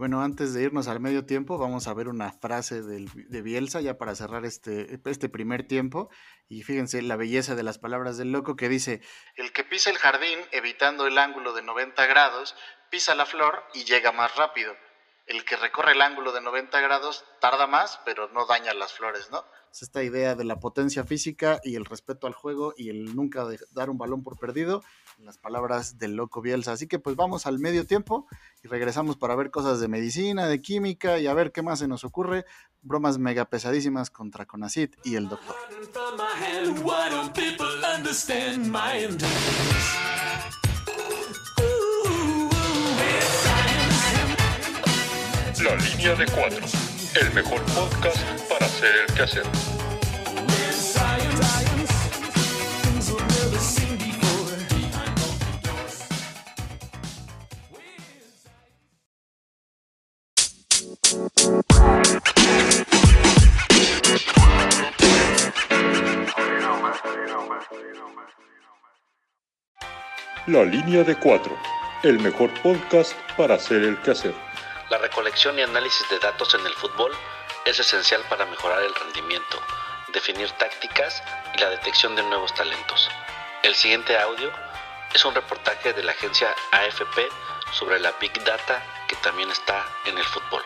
Bueno, antes de irnos al medio tiempo, vamos a ver una frase de Bielsa ya para cerrar este, este primer tiempo. Y fíjense la belleza de las palabras del loco que dice, el que pisa el jardín evitando el ángulo de 90 grados, pisa la flor y llega más rápido. El que recorre el ángulo de 90 grados tarda más, pero no daña las flores, ¿no? Es esta idea de la potencia física y el respeto al juego y el nunca dar un balón por perdido, las palabras del loco Bielsa. Así que pues vamos al medio tiempo y regresamos para ver cosas de medicina, de química y a ver qué más se nos ocurre. Bromas mega pesadísimas contra Conacit y el doctor. La línea de cuatro, el mejor podcast para hacer el quehacer. La línea de cuatro, el mejor podcast para hacer el quehacer. La recolección y análisis de datos en el fútbol es esencial para mejorar el rendimiento, definir tácticas y la detección de nuevos talentos. El siguiente audio es un reportaje de la agencia AFP sobre la Big Data que también está en el fútbol.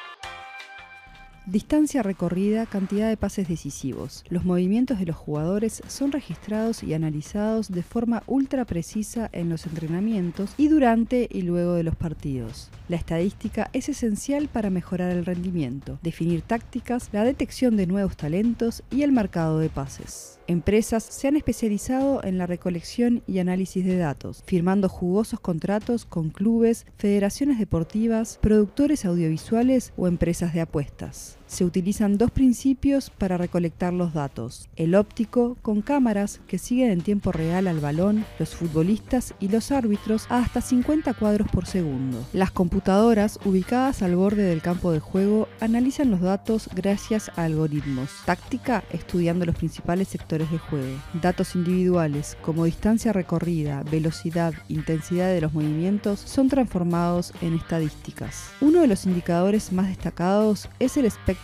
Distancia recorrida, cantidad de pases decisivos. Los movimientos de los jugadores son registrados y analizados de forma ultra precisa en los entrenamientos y durante y luego de los partidos. La estadística es esencial para mejorar el rendimiento, definir tácticas, la detección de nuevos talentos y el marcado de pases. Empresas se han especializado en la recolección y análisis de datos, firmando jugosos contratos con clubes, federaciones deportivas, productores audiovisuales o empresas de apuestas se utilizan dos principios para recolectar los datos. El óptico, con cámaras que siguen en tiempo real al balón, los futbolistas y los árbitros a hasta 50 cuadros por segundo. Las computadoras, ubicadas al borde del campo de juego, analizan los datos gracias a algoritmos. Táctica, estudiando los principales sectores de juego. Datos individuales, como distancia recorrida, velocidad, intensidad de los movimientos, son transformados en estadísticas. Uno de los indicadores más destacados es el espectro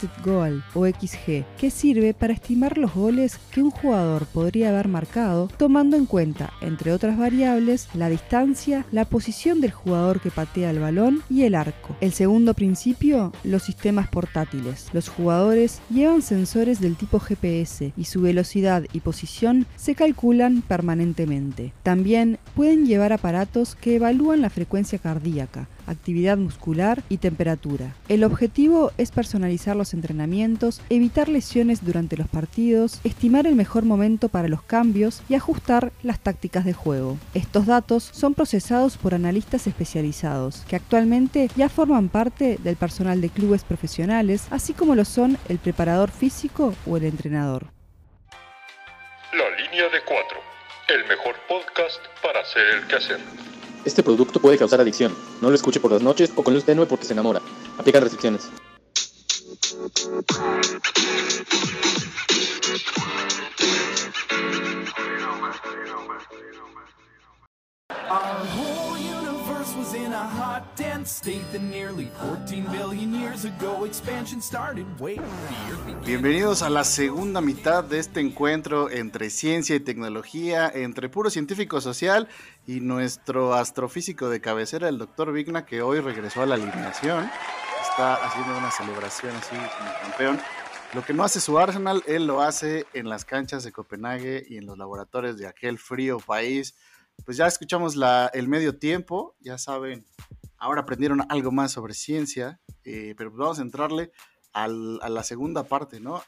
O XG, que sirve para estimar los goles que un jugador podría haber marcado, tomando en cuenta, entre otras variables, la distancia, la posición del jugador que patea el balón y el arco. El segundo principio, los sistemas portátiles. Los jugadores llevan sensores del tipo GPS y su velocidad y posición se calculan permanentemente. También pueden llevar aparatos que evalúan la frecuencia cardíaca, actividad muscular y temperatura. El objetivo es personalizar los entrenamientos, evitar lesiones durante los partidos, estimar el mejor momento para los cambios y ajustar las tácticas de juego. Estos datos son procesados por analistas especializados, que actualmente ya forman parte del personal de clubes profesionales, así como lo son el preparador físico o el entrenador. La línea de cuatro, el mejor podcast para hacer el quehacer. Este producto puede causar adicción. No lo escuche por las noches o con luz tenue porque se enamora. Aplican restricciones. Bienvenidos a la segunda mitad de este encuentro entre ciencia y tecnología, entre puro científico social y nuestro astrofísico de cabecera, el doctor Vigna, que hoy regresó a la alineación. Está haciendo una celebración así como campeón. Lo que no hace su Arsenal, él lo hace en las canchas de Copenhague y en los laboratorios de aquel frío país. Pues ya escuchamos el medio tiempo, ya saben, ahora aprendieron algo más sobre ciencia, eh, pero vamos a entrarle a la segunda parte, ¿no?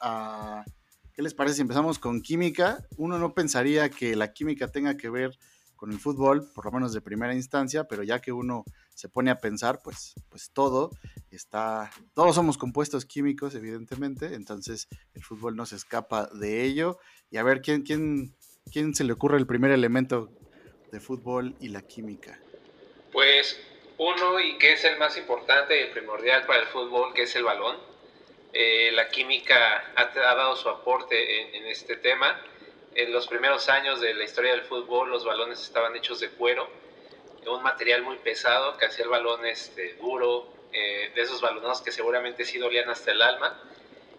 ¿Qué les parece si empezamos con química? Uno no pensaría que la química tenga que ver con el fútbol, por lo menos de primera instancia, pero ya que uno se pone a pensar, pues, pues todo está, todos somos compuestos químicos, evidentemente, entonces el fútbol no se escapa de ello. Y a ver, ¿quién, quién, quién se le ocurre el primer elemento de fútbol y la química? Pues uno, y que es el más importante y el primordial para el fútbol, que es el balón. Eh, la química ha, dado su aporte en, este tema. En los primeros años de la historia del fútbol, los balones estaban hechos de cuero, un material muy pesado que hacía el balón este, duro, eh, de esos balonados que seguramente sí dolían hasta el alma.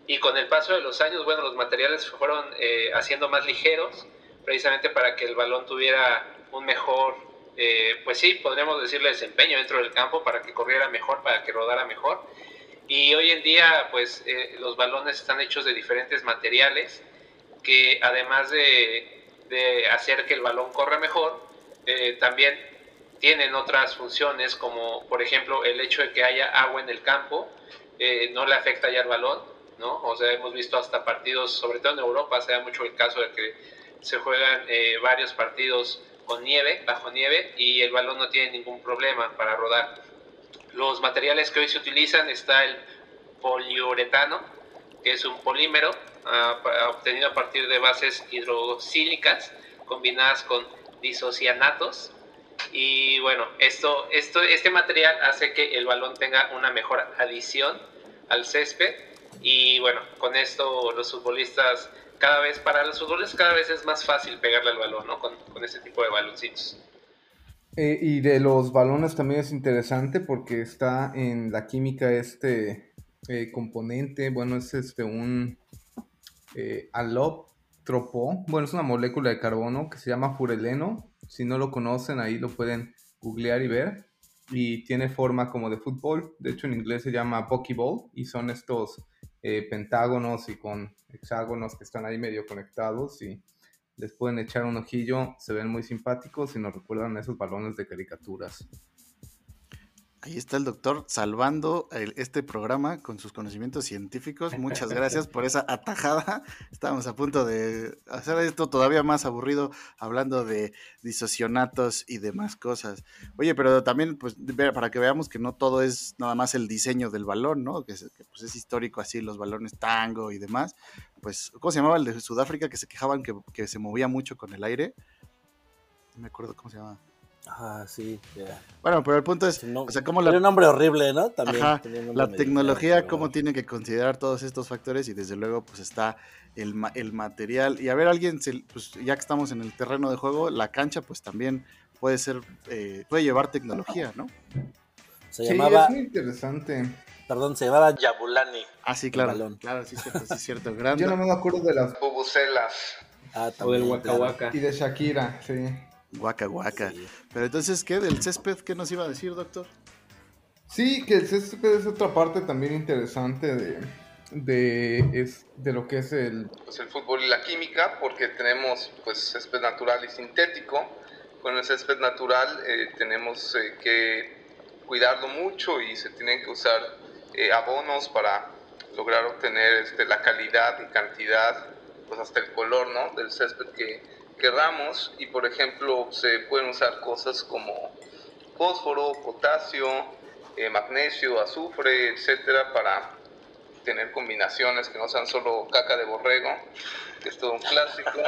Y con el paso de los años, bueno, los materiales fueron eh, haciendo más ligeros, precisamente para que el balón tuviera un mejor eh, pues sí, podríamos decirle desempeño dentro del campo para que corriera mejor, para que rodara mejor. Y hoy en día, pues eh, los balones están hechos de diferentes materiales que además de, hacer que el balón corra mejor, eh, también tienen otras funciones como por ejemplo el hecho de que haya agua en el campo no le afecta ya al balón, ¿no? O sea, hemos visto hasta partidos, sobre todo en Europa, se da mucho el caso de que se juegan varios partidos con nieve, bajo nieve, y el balón no tiene ningún problema para rodar. Los materiales que hoy se utilizan está el poliuretano, que es un polímero ah, obtenido a partir de bases hidroxílicas combinadas con disocianatos. Y bueno, esto, esto, este material hace que el balón tenga una mejor adición al césped. Y bueno, con esto los futbolistas cada vez, para los futbolistas cada vez es más fácil pegarle al balón, ¿no? Con, con ese tipo de baloncitos. Eh, y de los balones también es interesante porque está en la química este eh, componente, bueno, es este un eh, bueno, es una molécula de carbono que se llama fureleno. Si no lo conocen, ahí lo pueden googlear y ver. Y tiene forma como de fútbol. De hecho, en inglés se llama Pokeball y son estos eh, pentágonos y con hexágonos que están ahí medio conectados y les pueden echar un ojillo. Se ven muy simpáticos y nos recuerdan esos balones de caricaturas. Ahí está el doctor salvando este programa con sus conocimientos científicos. Muchas gracias por esa atajada. Estábamos a punto de hacer esto todavía más aburrido hablando de disocionatos y demás cosas. Oye, pero también pues para que veamos que no todo es nada más el diseño del balón, ¿no? Que, es, pues, es histórico así, los balones tango y demás. Pues, ¿cómo se llamaba el de Sudáfrica que se quejaban que, que se movía mucho con el aire? No me acuerdo cómo se llama. Ah, sí, ya. Bueno, pero el punto es, o sea, cómo la... Tiene un nombre horrible, ¿no? También. Ajá, la tecnología, cómo tiene que considerar todos estos factores y desde luego pues está el, ma- el material. Y a ver, alguien, se- pues ya que estamos en el terreno de juego, la cancha pues también puede ser, eh, puede llevar tecnología, ¿no? Se Sí, llamaba, es muy interesante. perdón, se llamaba Yabulani. Ah, sí, claro. balón. Claro, sí, cierto, sí, cierto. Grande. Yo no me acuerdo de las Bubucelas. Ah, O del también, Waka claro. Waka. y de Shakira, sí. Guaca, guaca. Pero entonces, ¿qué? ¿Del césped? ¿Qué nos iba a decir, doctor? Sí, que el césped es otra parte también interesante de, de, es, de lo que es el... Pues el fútbol y la química, porque tenemos pues césped natural y sintético. Con el césped natural eh, tenemos eh, que cuidarlo mucho y se tienen que usar eh, abonos para lograr obtener este, la calidad y cantidad, pues hasta el color, ¿no? Del césped que querramos. Y por ejemplo, se pueden usar cosas como fósforo, potasio, eh, magnesio, azufre, etcétera, para tener combinaciones que no sean solo caca de borrego, que es todo un clásico.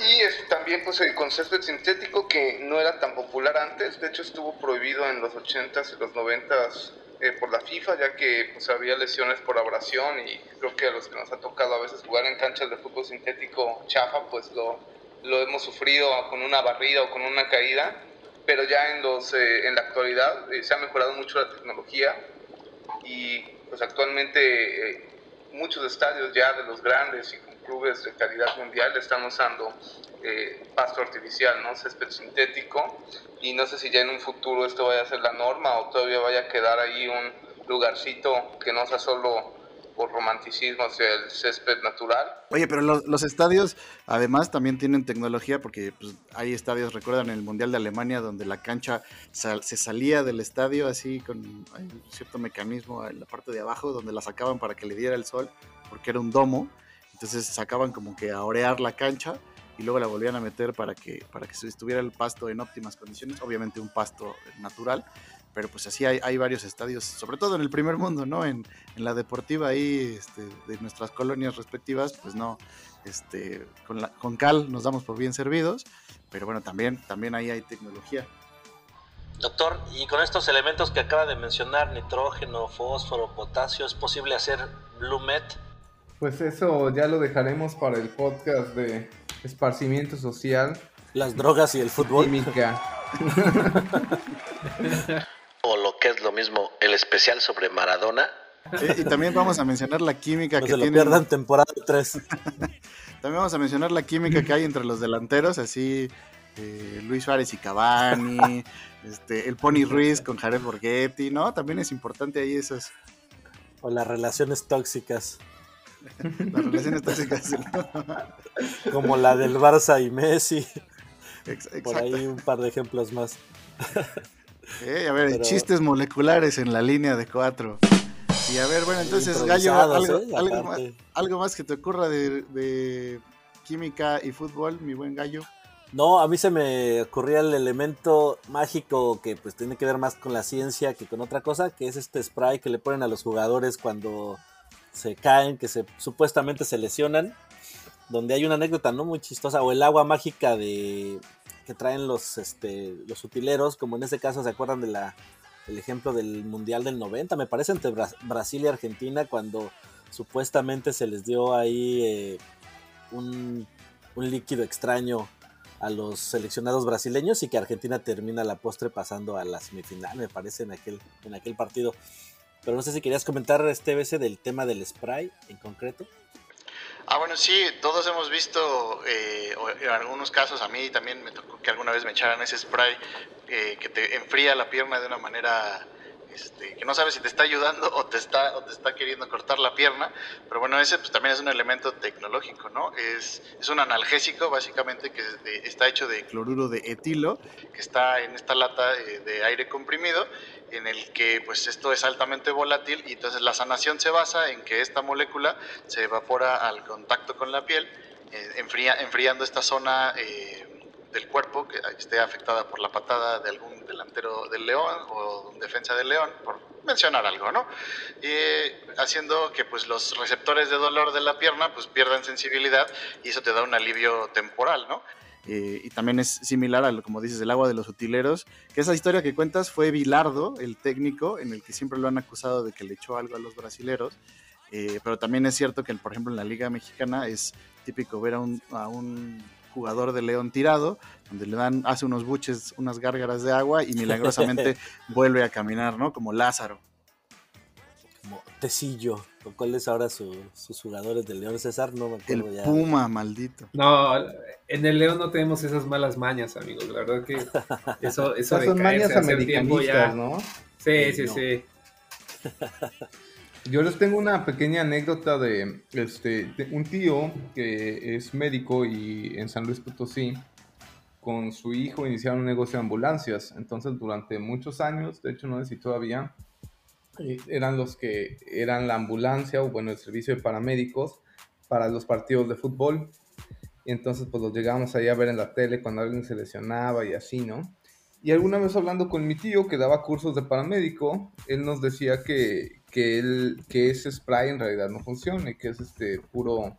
Y es también pues el concepto sintético que no era tan popular antes, de hecho estuvo prohibido en los 80s y los 90s eh, por la FIFA, ya que pues había lesiones por abrasión y creo que a los que nos ha tocado a veces jugar en canchas de fútbol sintético chafa, pues lo, lo hemos sufrido con una barrida o con una caída, pero ya en, los, eh, en la actualidad eh, se ha mejorado mucho la tecnología y pues actualmente eh, muchos estadios ya de los grandes y clubes de calidad mundial están usando eh, pasto artificial, ¿no? césped sintético y no sé si ya en un futuro esto vaya a ser la norma o todavía vaya a quedar ahí un lugarcito que no sea solo por romanticismo hacia el césped natural. Oye, pero los, los estadios además también tienen tecnología porque pues, hay estadios, recuerdan el Mundial de Alemania, donde la cancha sal- se salía del estadio así con cierto mecanismo en la parte de abajo donde la sacaban para que le diera el sol, porque era un domo, entonces sacaban como que a orear la cancha y luego la volvían a meter para que, para que estuviera el pasto en óptimas condiciones, obviamente un pasto natural, pero pues así hay, hay varios estadios, sobre todo en el primer mundo, ¿no? En, en la deportiva ahí este, de nuestras colonias respectivas, pues no, este, con, la, con cal nos damos por bien servidos, pero bueno, también, también ahí hay tecnología. Doctor, y con estos elementos que acaba de mencionar, nitrógeno, fósforo, potasio, ¿es posible hacer Blue Met? Pues eso ya lo dejaremos para el podcast de esparcimiento social. Las drogas y el fútbol. Química. O lo que es lo mismo, el especial sobre Maradona. Eh, y también vamos a mencionar la química No que se lo tienen. pierdan temporada 3. También vamos a mencionar la química que hay entre los delanteros, así eh, Luis Suárez y Cavani, este, el Pony Ruiz con Jared Borghetti, ¿no? También es importante ahí esas O las relaciones tóxicas, las relaciones tóxicas. como la del Barça y Messi. Ex- Por Exacto. ahí un par de ejemplos más. Eh, a ver, Pero- chistes moleculares en la línea de cuatro. Y a ver, bueno, entonces, Gallo, algo, ¿eh? algo, más, algo más que te ocurra de, de química y fútbol, mi buen Gallo. No, a mí se me ocurría el elemento mágico que pues tiene que ver más con la ciencia que con otra cosa, que es este spray que le ponen a los jugadores cuando se caen, que se supuestamente se lesionan, donde hay una anécdota no muy chistosa, o el agua mágica de que traen los este los utileros, como en ese caso se acuerdan de la el ejemplo del Mundial del 90, me parece entre Bra- Brasil y Argentina cuando supuestamente se les dio ahí eh, un, un líquido extraño a los seleccionados brasileños y que Argentina termina la postre pasando a la semifinal, me parece, en aquel, en aquel partido. Pero no sé si querías comentar, este BC, del tema del spray en concreto. Ah, bueno, sí, todos hemos visto, eh, en algunos casos a mí también me tocó que alguna vez me echaran ese spray eh, que te enfría la pierna de una manera este, que no sabes si te está ayudando o te está, o te está queriendo cortar la pierna, pero bueno, ese pues, también es un elemento tecnológico, ¿no? Es, es un analgésico básicamente que está hecho de cloruro de etilo, que está en esta lata eh, de aire comprimido, en el que pues esto es altamente volátil y entonces la sanación se basa en que esta molécula se evapora al contacto con la piel, eh, enfría, enfriando esta zona... Eh, del cuerpo que esté afectada por la patada de algún delantero del León o defensa del León, por mencionar algo, ¿no? Y haciendo que pues los receptores de dolor de la pierna pues pierdan sensibilidad y eso te da un alivio temporal, ¿no? Eh, y también es similar a lo, como dices, el agua de los utileros, que esa historia que cuentas fue Bilardo, el técnico, en el que siempre lo han acusado de que le echó algo a los brasileros, eh, pero también es cierto que, por ejemplo, en la Liga Mexicana es típico ver a un, a un jugador de León tirado, donde le dan, hace unos buches, unas gárgaras de agua y milagrosamente vuelve a caminar, ¿no? Como Lázaro. Como Tecillo. ¿Cuáles ahora sus jugadores del León César? No me acuerdo El Puma, maldito. No, en el León no tenemos esas malas mañas, amigos. La verdad que eso, eso son mañas americanistas, ¿no? Sí, sí, sí. Yo les tengo una pequeña anécdota de, este, un tío que es médico y en San Luis Potosí, con su hijo iniciaron un negocio de ambulancias. Entonces, durante muchos años, de hecho, no sé si todavía, eh, eran los que eran la ambulancia o, bueno, el servicio de paramédicos para los partidos de fútbol. Y entonces, pues los llegábamos ahí a ver en la tele cuando alguien se lesionaba y así, ¿no? Y alguna vez hablando con mi tío que daba cursos de paramédico, él nos decía que, que, ese spray en realidad no funcione, que es este puro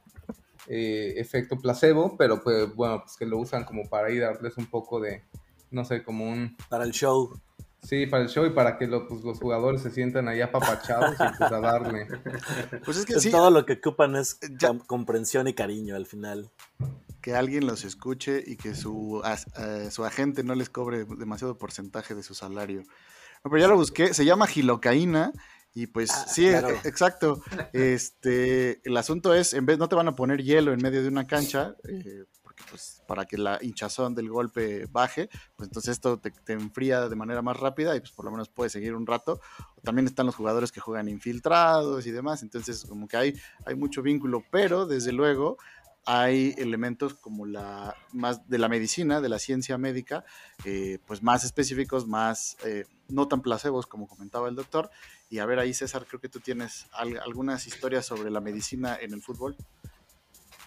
eh, efecto placebo, pero pues bueno, pues que lo usan como para ir darles un poco de, no sé, como un... Para el show. Sí, para el show y para que pues, los jugadores se sientan ahí apapachados y pues a darle. Pues es que sí. Todo lo que ocupan es comprensión y cariño al final que alguien los escuche y que su, eh, su agente no les cobre demasiado porcentaje de su salario. pero ya lo busqué, se llama gilocaína y pues ah, sí, e, exacto. Este, el asunto es, en vez no te van a poner hielo en medio de una cancha, eh, pues para que la hinchazón del golpe baje, pues entonces esto te, te, enfría de manera más rápida y pues por lo menos puedes seguir un rato. También están los jugadores que juegan infiltrados y demás, entonces como que hay, hay mucho vínculo, pero desde luego hay elementos como la más de la medicina, de la ciencia médica, eh, pues más específicos, más eh, no tan placebos como comentaba el doctor. Y a ver ahí César, creo que tú tienes algunas historias sobre la medicina en el fútbol.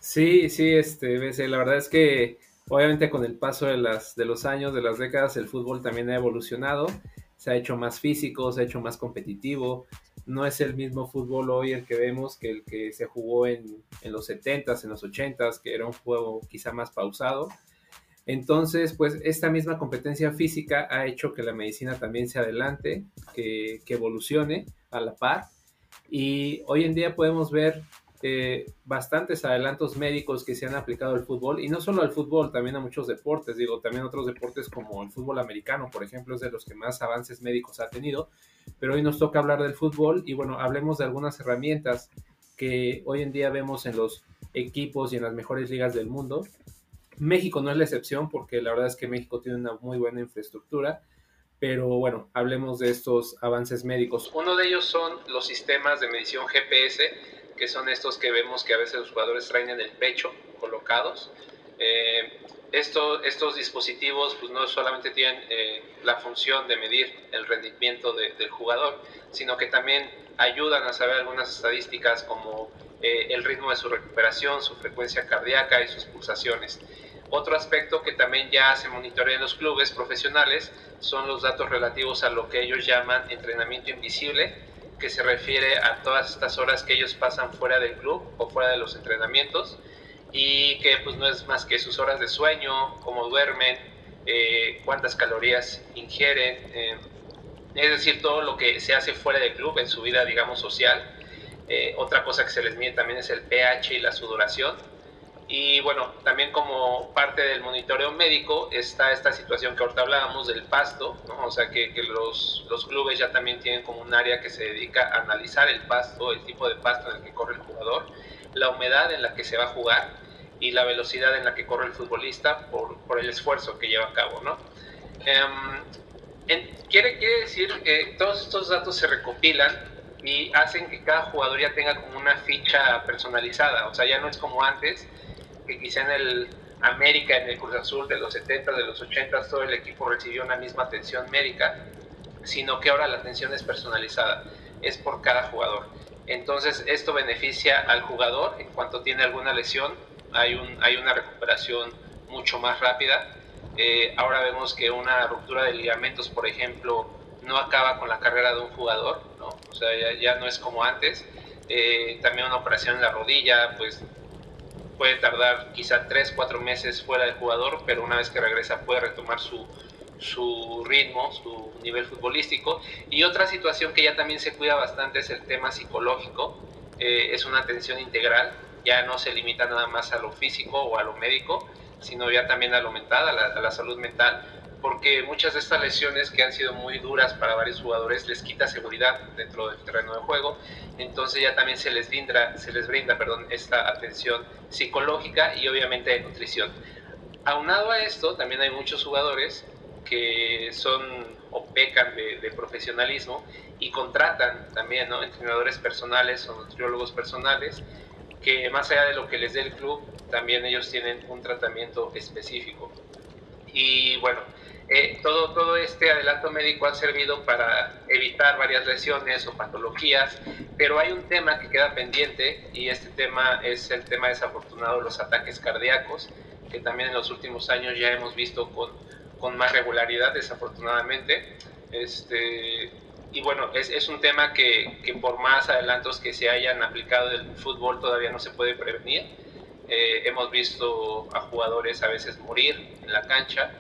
Sí, sí, este, la verdad es que obviamente con el paso de, las, de los años, de las décadas, el fútbol también ha evolucionado, se ha hecho más físico, se ha hecho más competitivo, no es el mismo fútbol hoy el que vemos que el que se jugó en, los 70s, en los 80s, que era un juego quizá más pausado. Entonces, pues esta misma competencia física ha hecho que la medicina también se adelante, que evolucione a la par. Y hoy en día podemos ver eh, bastantes adelantos médicos que se han aplicado al fútbol y no solo al fútbol, también a muchos deportes, digo, también otros deportes como el fútbol americano, por ejemplo, es de los que más avances médicos ha tenido, pero hoy nos toca hablar del fútbol y bueno, hablemos de algunas herramientas que hoy en día vemos en los equipos y en las mejores ligas del mundo. México no es la excepción porque la verdad es que México tiene una muy buena infraestructura, pero bueno, hablemos de estos avances médicos. Uno de ellos son los sistemas de medición GPS que son estos que vemos que a veces los jugadores traen en el pecho colocados. Eh, estos dispositivos pues, no solamente tienen eh, la función de medir el rendimiento del jugador, sino que también ayudan a saber algunas estadísticas como eh, el ritmo de su recuperación, su frecuencia cardíaca y sus pulsaciones. Otro aspecto que también ya se monitorea en los clubes profesionales son los datos relativos a lo que ellos llaman entrenamiento invisible, que se refiere a todas estas horas que ellos pasan fuera del club o fuera de los entrenamientos y que pues no es más que sus horas de sueño, cómo duermen, eh, cuántas calorías ingieren, eh, es decir, todo lo que se hace fuera del club en su vida, digamos, social. Eh, otra cosa que se les mide también es el pH y la sudoración. Y bueno, también como parte del monitoreo médico está esta situación que ahorita hablábamos del pasto, ¿no? o sea que, que los, los, clubes ya también tienen como un área que se dedica a analizar el pasto, el tipo de pasto en el que corre el jugador, la humedad en la que se va a jugar y la velocidad en la que corre el futbolista por, por el esfuerzo que lleva a cabo. ¿no? Eh, quiere, quiere decir que todos estos datos se recopilan y hacen que cada jugador ya tenga como una ficha personalizada, o sea, ya no es como antes, que quizá en el América, en el Cruz Azul de los 70, de los 80, todo el equipo recibió una misma atención médica, sino que ahora la atención es personalizada, es por cada jugador. Entonces esto beneficia al jugador en cuanto tiene alguna lesión, hay, un, hay una recuperación mucho más rápida. Eh, ahora vemos que una ruptura de ligamentos, por ejemplo, no acaba con la carrera de un jugador, ¿no? o sea, ya, ya no es como antes. Eh, también una operación en la rodilla, pues puede tardar quizá 3, 4 meses fuera del jugador, pero una vez que regresa puede retomar su, su ritmo, su nivel futbolístico. Y otra situación que ya también se cuida bastante es el tema psicológico. Eh, es una atención integral, ya no se limita nada más a lo físico o a lo médico, sino ya también a lo mental, a la, a la salud mental, porque muchas de estas lesiones que han sido muy duras para varios jugadores les quita seguridad dentro del terreno de juego, entonces ya también se les brinda, se les brinda perdón, esta atención psicológica y obviamente de nutrición. Aunado a esto, también hay muchos jugadores que son o pecan de, profesionalismo y contratan también ¿no? entrenadores personales o nutriólogos personales que más allá de lo que les dé el club, también ellos tienen un tratamiento específico. Y bueno, eh, todo, todo este adelanto médico ha servido para evitar varias lesiones o patologías, pero hay un tema que queda pendiente y este tema es el tema desafortunado de los ataques cardíacos, que también en los últimos años ya hemos visto con, con más regularidad, desafortunadamente. Este, y bueno, es, es un tema que, que, por más adelantos que se hayan aplicado en el fútbol todavía no se puede prevenir. Eh, hemos visto a jugadores a veces morir en la cancha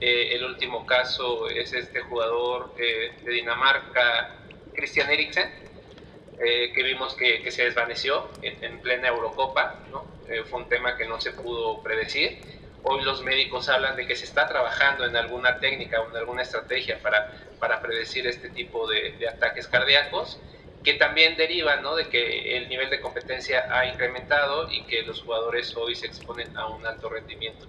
eh, el último caso es este jugador eh, de Dinamarca, Christian Eriksen, eh, que vimos que, se desvaneció en, plena Eurocopa. fue un tema que no se pudo predecir. Hoy los médicos hablan de que se está trabajando en alguna técnica o en alguna estrategia para, para predecir este tipo de, ataques cardíacos que también deriva de que el nivel de competencia ha incrementado y que los jugadores hoy se exponen a un alto rendimiento.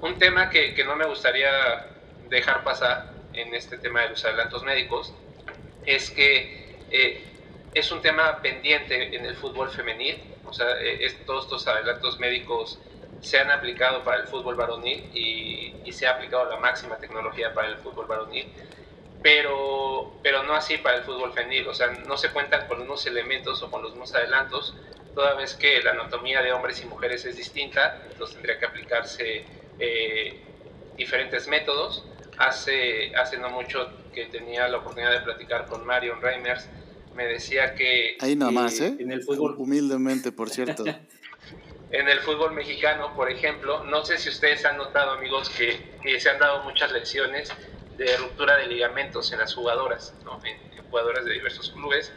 Un tema que, que, no me gustaría dejar pasar en este tema de los adelantos médicos es que eh, es un tema pendiente en el fútbol femenil, o sea, eh, todos estos adelantos médicos se han aplicado para el fútbol varonil y, y, se ha aplicado la máxima tecnología para el fútbol varonil, pero, pero no así para el fútbol femenil, o sea, no se cuentan con unos elementos o con los mismos adelantos, toda vez que la anatomía de hombres y mujeres es distinta, entonces tendría que aplicarse eh, diferentes métodos. Hace, hace no mucho que tenía la oportunidad de platicar con Marion Reimers, me decía que... Ahí nada más, ¿eh? En el fútbol... Humildemente, por cierto. en el fútbol mexicano, por ejemplo, no sé si ustedes han notado, amigos, que, que se han dado muchas lesiones de ruptura de ligamentos en las jugadoras, ¿no? en, jugadoras de diversos clubes,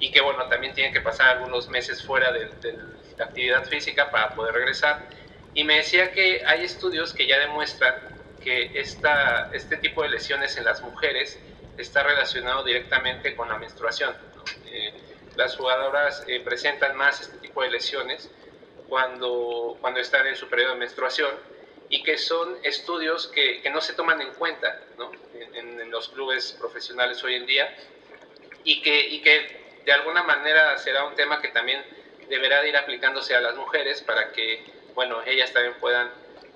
y que, bueno, también tienen que pasar algunos meses fuera de, de la actividad física para poder regresar y me decía que hay estudios que ya demuestran que esta, este tipo de lesiones en las mujeres está relacionado directamente con la menstruación. Eh, las jugadoras eh, presentan más este tipo de lesiones cuando, cuando están en su periodo de menstruación y que son estudios que, que no se toman en cuenta ¿no? en, en, los clubes profesionales hoy en día y que, y que de alguna manera será un tema que también deberá de ir aplicándose a las mujeres para que bueno, ellas también puedan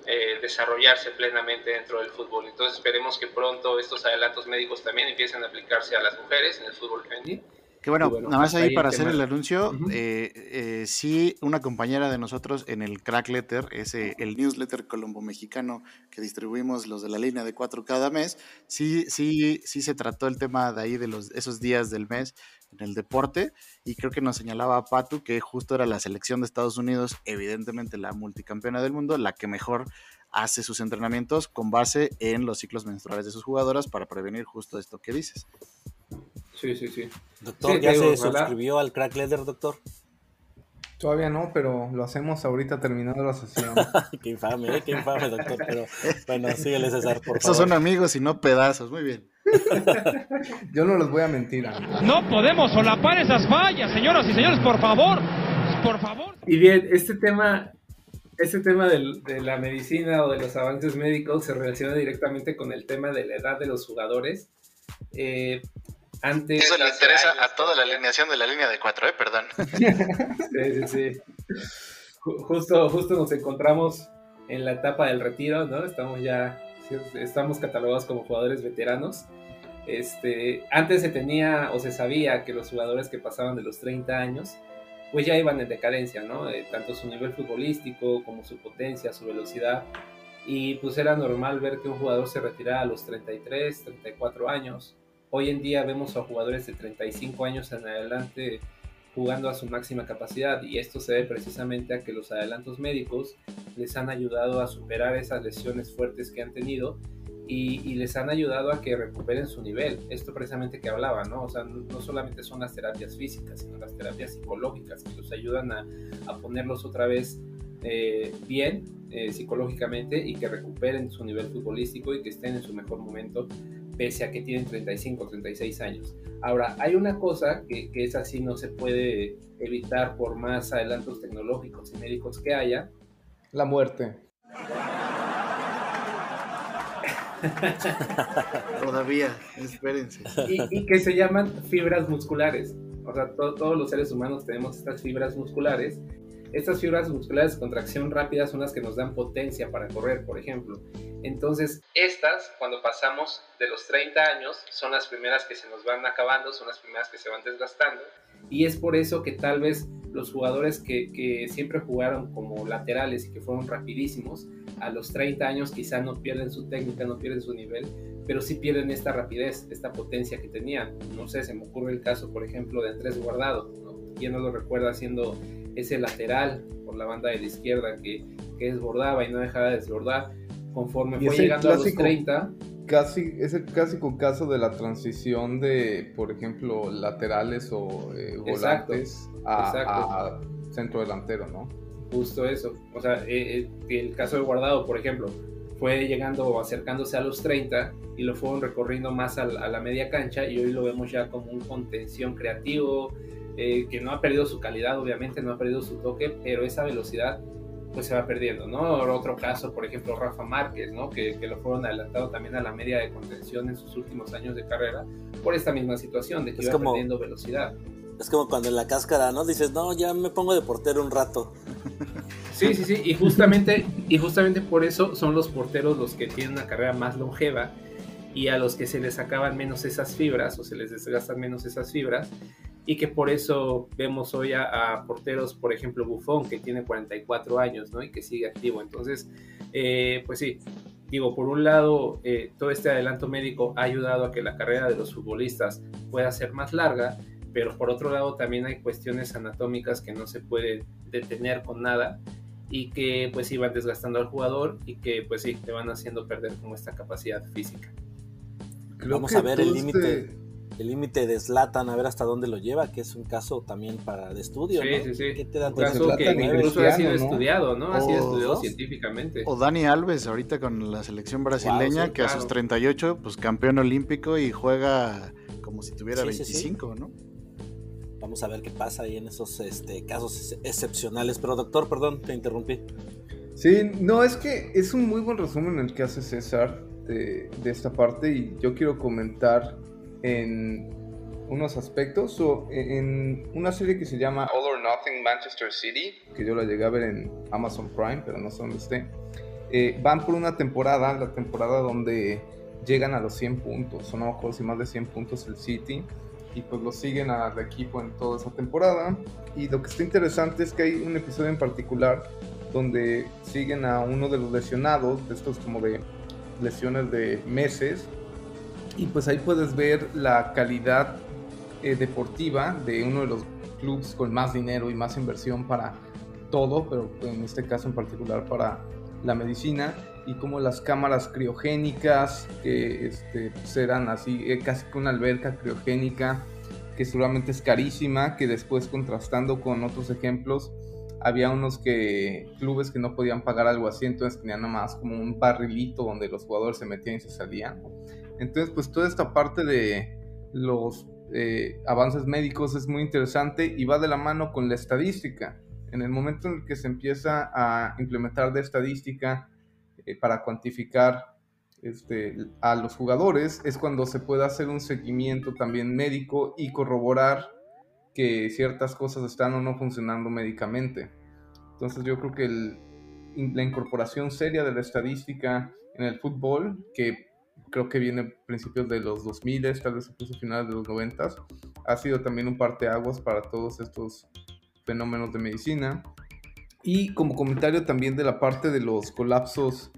eh, desarrollarse plenamente dentro del fútbol. Entonces esperemos que pronto estos adelantos médicos también empiecen a aplicarse a las mujeres en el fútbol femenino. Que bueno, nada más ahí para hacer el anuncio, eh, eh, sí, una compañera de nosotros en el Crack Letter, ese, el newsletter colombo mexicano que distribuimos los de la línea de cuatro cada mes, sí, sí, sí se trató el tema de ahí de los, esos días del mes en el deporte y creo que nos señalaba a Patu que justo era la selección de Estados Unidos, evidentemente la multicampeona del mundo, la que mejor hace sus entrenamientos con base en los ciclos menstruales de sus jugadoras para prevenir justo esto que dices. Sí, sí, sí. Doctor, ¿ya se suscribió al Crack Leather, doctor? Todavía no, pero lo hacemos ahorita terminando la sesión. qué infame, ¿eh? qué infame, doctor. Pero bueno, síguele, César, por favor. Esos son amigos y no pedazos, muy bien. Yo no les voy a mentir. Amigo. No podemos solapar esas fallas, señoras y señores, por favor. Por favor. Y bien, este tema, este tema de la medicina o de los avances médicos se relaciona directamente con el tema de la edad de los jugadores. Eh, antes, Eso le interesa a toda la alineación de la línea de cuatro, ¿eh? Perdón. sí, sí, sí. Justo, justo nos encontramos en la etapa del retiro, ¿no? Estamos ya, estamos catalogados como jugadores veteranos. Este, antes se tenía o se sabía que los jugadores que pasaban de los 30 años, pues ya iban en decadencia, ¿no? Eh, tanto su nivel futbolístico como su potencia, su velocidad. Y pues era normal ver que un jugador se retirara a los 33, 34 años. Hoy en día vemos a jugadores de 35 años en adelante jugando a su máxima capacidad y esto se debe precisamente a que los adelantos médicos les han ayudado a superar esas lesiones fuertes que han tenido y, y, les han ayudado a que recuperen su nivel. Esto precisamente que hablaba, ¿no? O sea, no solamente son las terapias físicas, sino las terapias psicológicas que los ayudan a, a ponerlos otra vez eh, bien eh, psicológicamente y que recuperen su nivel futbolístico y que estén en su mejor momento pese a que tienen 35 o 36 años. Ahora, hay una cosa que, que, es así, no se puede evitar por más adelantos tecnológicos y médicos que haya. La muerte. Todavía, espérense. Y, y, que se llaman fibras musculares. O sea, to, todos los seres humanos tenemos estas fibras musculares. Estas fibras musculares de contracción rápida son las que nos dan potencia para correr, por ejemplo. Entonces, estas, cuando pasamos de los 30 años, son las primeras que se nos van acabando, son las primeras que se van desgastando. Y es por eso que tal vez los jugadores que, que siempre jugaron como laterales y que fueron rapidísimos, a los 30 años quizá no pierden su técnica, no pierden su nivel, pero sí pierden esta rapidez, esta potencia que tenían. No sé, se me ocurre el caso, por ejemplo, de Andrés Guardado. ¿no? ¿Quién no lo recuerda siendo ese lateral por la banda de la izquierda que, que desbordaba y no dejaba de desbordar? Conforme fue llegando clásico, a los 30... Casi, es el clásico caso de la transición de, por ejemplo, laterales o eh, volantes exacto, a, exacto. a centro delantero, ¿no? Justo eso. O sea, eh, eh, el caso de Guardado, por ejemplo, fue llegando o acercándose a los 30 y lo fueron recorriendo más a la, a la media cancha y hoy lo vemos ya como un contención creativo, eh, que no ha perdido su calidad, obviamente, no ha perdido su toque, pero esa velocidad pues se va perdiendo, ¿no? Otro caso, por ejemplo, Rafa Márquez, ¿no? Que, que, lo fueron adelantado también a la media de contención en sus últimos años de carrera por esta misma situación de que Es iba como- perdiendo velocidad. Es como cuando en la cáscara, ¿no? Dices, no, ya me pongo de portero un rato. Sí, sí, sí, y justamente, y justamente por eso son los porteros los que tienen una carrera más longeva y a los que se les acaban menos esas fibras o se les desgastan menos esas fibras y que por eso vemos hoy a, a porteros, por ejemplo, Buffon, que tiene 44 años, ¿no? Y que sigue activo. Entonces, eh, pues sí, digo, por un lado, eh, todo este adelanto médico ha ayudado a que la carrera de los futbolistas pueda ser más larga, pero por otro lado también hay cuestiones anatómicas que no se pueden detener con nada y que pues sí van desgastando al jugador y que pues sí te van haciendo perder como esta capacidad física. Creo Vamos a ver el límite. El límite de Zlatan, a ver hasta dónde lo lleva, que es un caso también para de estudio, Sí, ¿no? sí, sí. ¿Qué te da Un caso que ¿39? incluso ha sido estudiado, ¿no? Ha sido estudiado dos. científicamente. O Dani Alves, ahorita con la selección brasileña, sí, que a sus 38, pues campeón olímpico y juega como si tuviera Sí, sí, sí. 25, ¿no? Vamos a ver qué pasa ahí en esos este, casos ex- excepcionales. Pero doctor, perdón, te interrumpí. Sí, no, es que es un muy buen resumen el que hace César de, de esta parte y yo quiero comentar en unos aspectos o en una serie que se llama All or Nothing Manchester City. que yo la llegué a ver en Amazon Prime, pero no sé dónde esté. Eh, van por una temporada, la temporada donde llegan a los 100 puntos, o no si más de 100 puntos el City, y pues lo siguen al equipo en toda esa temporada. Y lo que está interesante es que hay un episodio en particular donde siguen a uno de los lesionados, de estos como de lesiones de meses, y pues ahí puedes ver la calidad eh, deportiva de uno de los clubes con más dinero y más inversión para todo, pero en este caso en particular para la medicina y como las cámaras criogénicas que este, pues eran así, eh, casi que una alberca criogénica que seguramente es carísima, que después contrastando con otros ejemplos, había unos que clubes que no podían pagar algo así, entonces tenían nada más como un barrilito donde los jugadores se metían y se salían. Entonces, pues toda esta parte de los eh, avances médicos es muy interesante y va de la mano con la estadística. En el momento en el que se empieza a implementar de estadística eh, para cuantificar este, a los jugadores, es cuando se puede hacer un seguimiento también médico y corroborar que ciertas cosas están o no funcionando médicamente. Entonces yo creo que la incorporación seria de la estadística en el fútbol, que creo que viene a principios de los 2000, tal vez incluso finales de los 90, ha sido también un parteaguas para todos estos fenómenos de medicina. Y como comentario también de la parte de los colapsos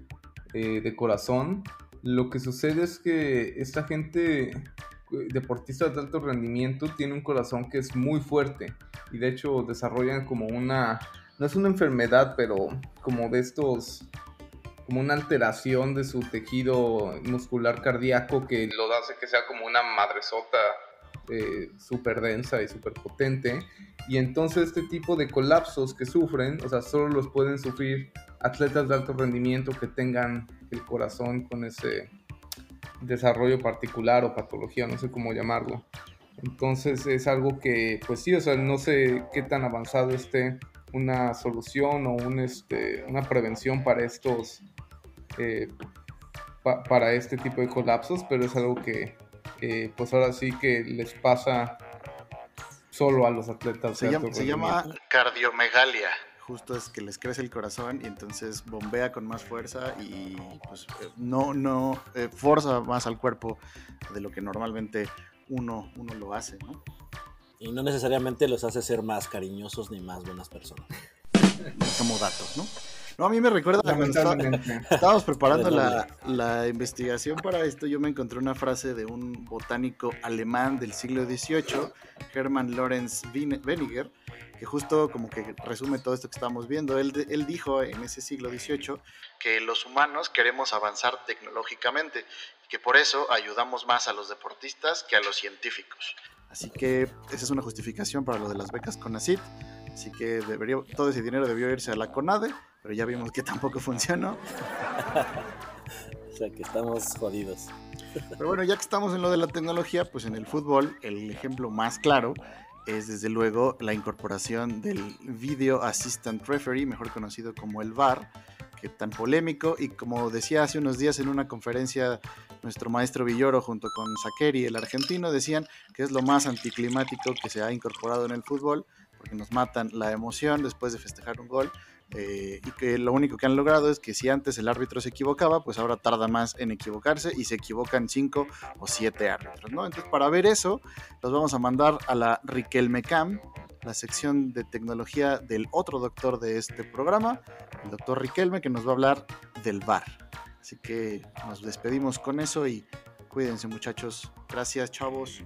eh, de corazón, lo que sucede es que esta gente deportistas de alto rendimiento tiene un corazón que es muy fuerte y de hecho desarrollan como una, no es una enfermedad, pero como de estos, como una alteración de su tejido muscular cardíaco que lo hace que sea como una madresota eh, súper densa y súper potente. Y entonces este tipo de colapsos que sufren, o sea, solo los pueden sufrir atletas de alto rendimiento que tengan el corazón con ese desarrollo particular o patología, no sé cómo llamarlo. Entonces es algo que, pues sí, o sea, no sé qué tan avanzado esté una solución o un, este, una prevención para estos, eh, para este tipo de colapsos, pero es algo que, pues ahora sí que les pasa solo a los atletas. Se, llama, se llama cardiomegalia justo es que les crece el corazón y entonces bombea con más fuerza y pues eh, no, no eh, forza más al cuerpo de lo que normalmente uno, uno lo hace, ¿no? Y no necesariamente los hace ser más cariñosos ni más buenas personas. Como datos, ¿no? No, a mí me recuerda cuando estábamos preparando la, la, investigación para esto, yo me encontré una frase de un botánico alemán del siglo XVIII, Hermann Lorenz Weniger, que justo como que resume todo esto que estamos viendo. Él, él dijo en ese siglo XVIII que los humanos queremos avanzar tecnológicamente y que por eso ayudamos más a los deportistas que a los científicos. Así que esa es una justificación para lo de las becas CONACYT. Así que debería, todo ese dinero debió irse a la CONADE, pero ya vimos que tampoco funcionó. o sea que estamos jodidos. Pero bueno, ya que estamos en lo de la tecnología, pues en el fútbol el ejemplo más claro es desde luego la incorporación del Video Assistant Referee, mejor conocido como el VAR, que tan polémico y como decía hace unos días en una conferencia nuestro maestro Villoro junto con Sakeri, el argentino, decían que es lo más anticlimático que se ha incorporado en el fútbol, porque nos matan la emoción después de festejar un gol eh, y que lo único que han logrado es que si antes el árbitro se equivocaba, pues ahora tarda más en equivocarse y se equivocan cinco o siete árbitros, ¿no? Entonces, para ver eso, los vamos a mandar a la Riquelme Cam, la sección de tecnología del otro doctor de este programa, el doctor Riquelme, que nos va a hablar del VAR. Así que nos despedimos con eso y cuídense muchachos. Gracias, chavos.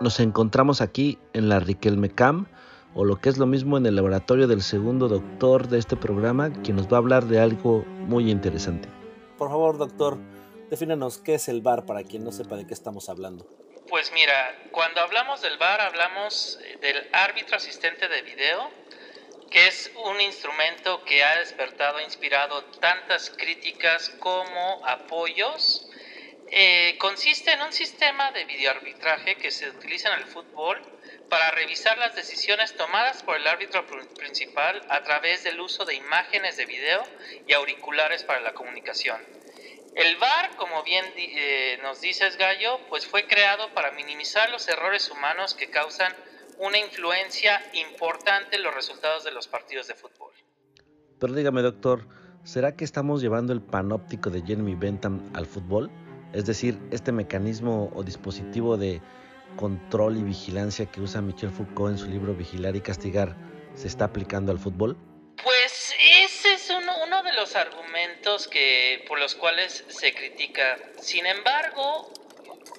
Nos encontramos aquí en la Riquelme Cam, o lo que es lo mismo en el laboratorio del segundo doctor de este programa, quien nos va a hablar de algo muy interesante. Por favor, doctor, defínanos qué es el VAR para quien no sepa de qué estamos hablando. Pues mira, cuando hablamos del VAR hablamos eh, del árbitro asistente de video, que es un instrumento que ha despertado, e inspirado tantas críticas como apoyos eh, consiste en un sistema de videoarbitraje que se utiliza en el fútbol para revisar las decisiones tomadas por el árbitro principal a través del uso de imágenes de video y auriculares para la comunicación. El VAR, como bien eh, nos dices Gallo, pues fue creado para minimizar los errores humanos que causan una influencia importante en los resultados de los partidos de fútbol. Pero dígame, doctor, ¿será que estamos llevando el panóptico de Jeremy Bentham al fútbol? Es decir, este mecanismo o dispositivo de control y vigilancia que usa Michel Foucault en su libro Vigilar y Castigar, ¿se está aplicando al fútbol? Pues ese es uno, de los argumentos que, por los cuales se critica. Sin embargo,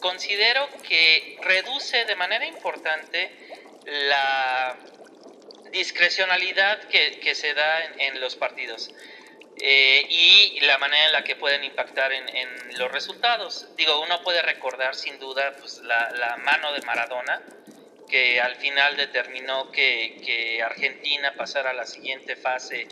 considero que reduce de manera importante la, discrecionalidad que, se da en, los partidos. Eh, y la manera en la que pueden impactar en, los resultados. Digo, uno puede recordar sin duda pues, la, mano de Maradona, que al final determinó que, Argentina pasara a la siguiente fase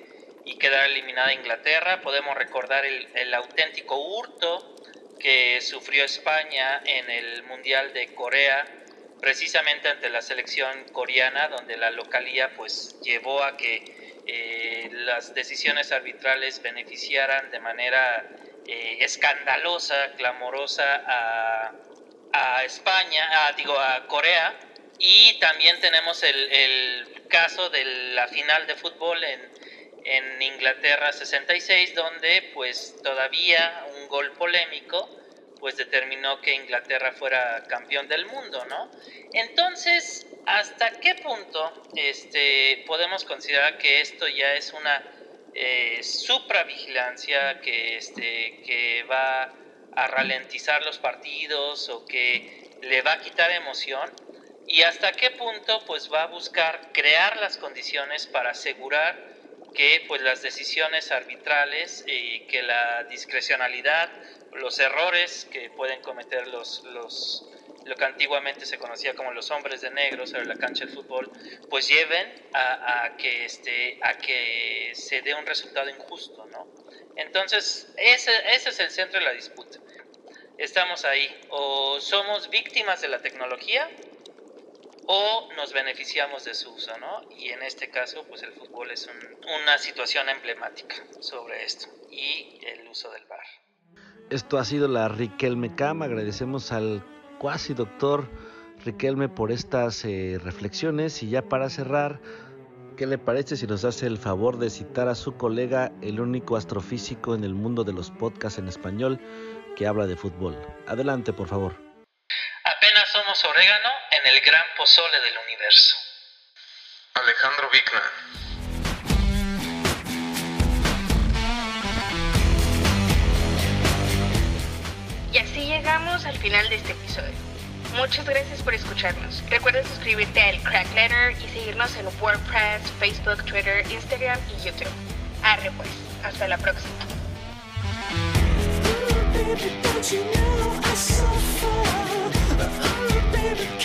y quedara eliminada Inglaterra. Podemos recordar el, el auténtico hurto que sufrió España en el Mundial de Corea precisamente ante la selección coreana, donde la localía pues llevó a que eh, las decisiones arbitrales beneficiaran de manera eh, escandalosa, clamorosa a, España, digo a Corea, y también tenemos el, el, caso de la final de fútbol en, en Inglaterra 66, donde pues todavía un gol polémico pues determinó que Inglaterra fuera campeón del mundo, ¿no? Entonces, ¿hasta qué punto este, podemos considerar que esto ya es una eh, supravigilancia que, este, que va a ralentizar los partidos o que le va a quitar emoción? ¿Y hasta qué punto pues va a buscar crear las condiciones para asegurar que pues las decisiones arbitrales y que la discrecionalidad los errores que pueden cometer los, los, lo que antiguamente se conocía como los hombres de negro sobre la cancha del fútbol, pues lleven a, que, este, a que se dé un resultado injusto, ¿no? Entonces, ese, ese es el centro de la disputa. Estamos ahí, o somos víctimas de la tecnología o nos beneficiamos de su uso, ¿no? Y en este caso, pues el fútbol es una situación emblemática sobre esto y el uso del bar. Esto ha sido la Riquelme Cam. Agradecemos al cuasi doctor Riquelme por estas eh, reflexiones. Y ya para cerrar, ¿qué le parece si nos hace el favor de citar a su colega, el único astrofísico en el mundo de los podcasts en español que habla de fútbol? Adelante, por favor. Somos orégano en el gran pozole del universo. Alejandro Vickman. Y así llegamos al final de este episodio. Muchas gracias por escucharnos. Recuerda suscribirte al Crack Letter y seguirnos en WordPress, Facebook, Twitter, Instagram y YouTube. Arre pues, hasta la próxima. Baby.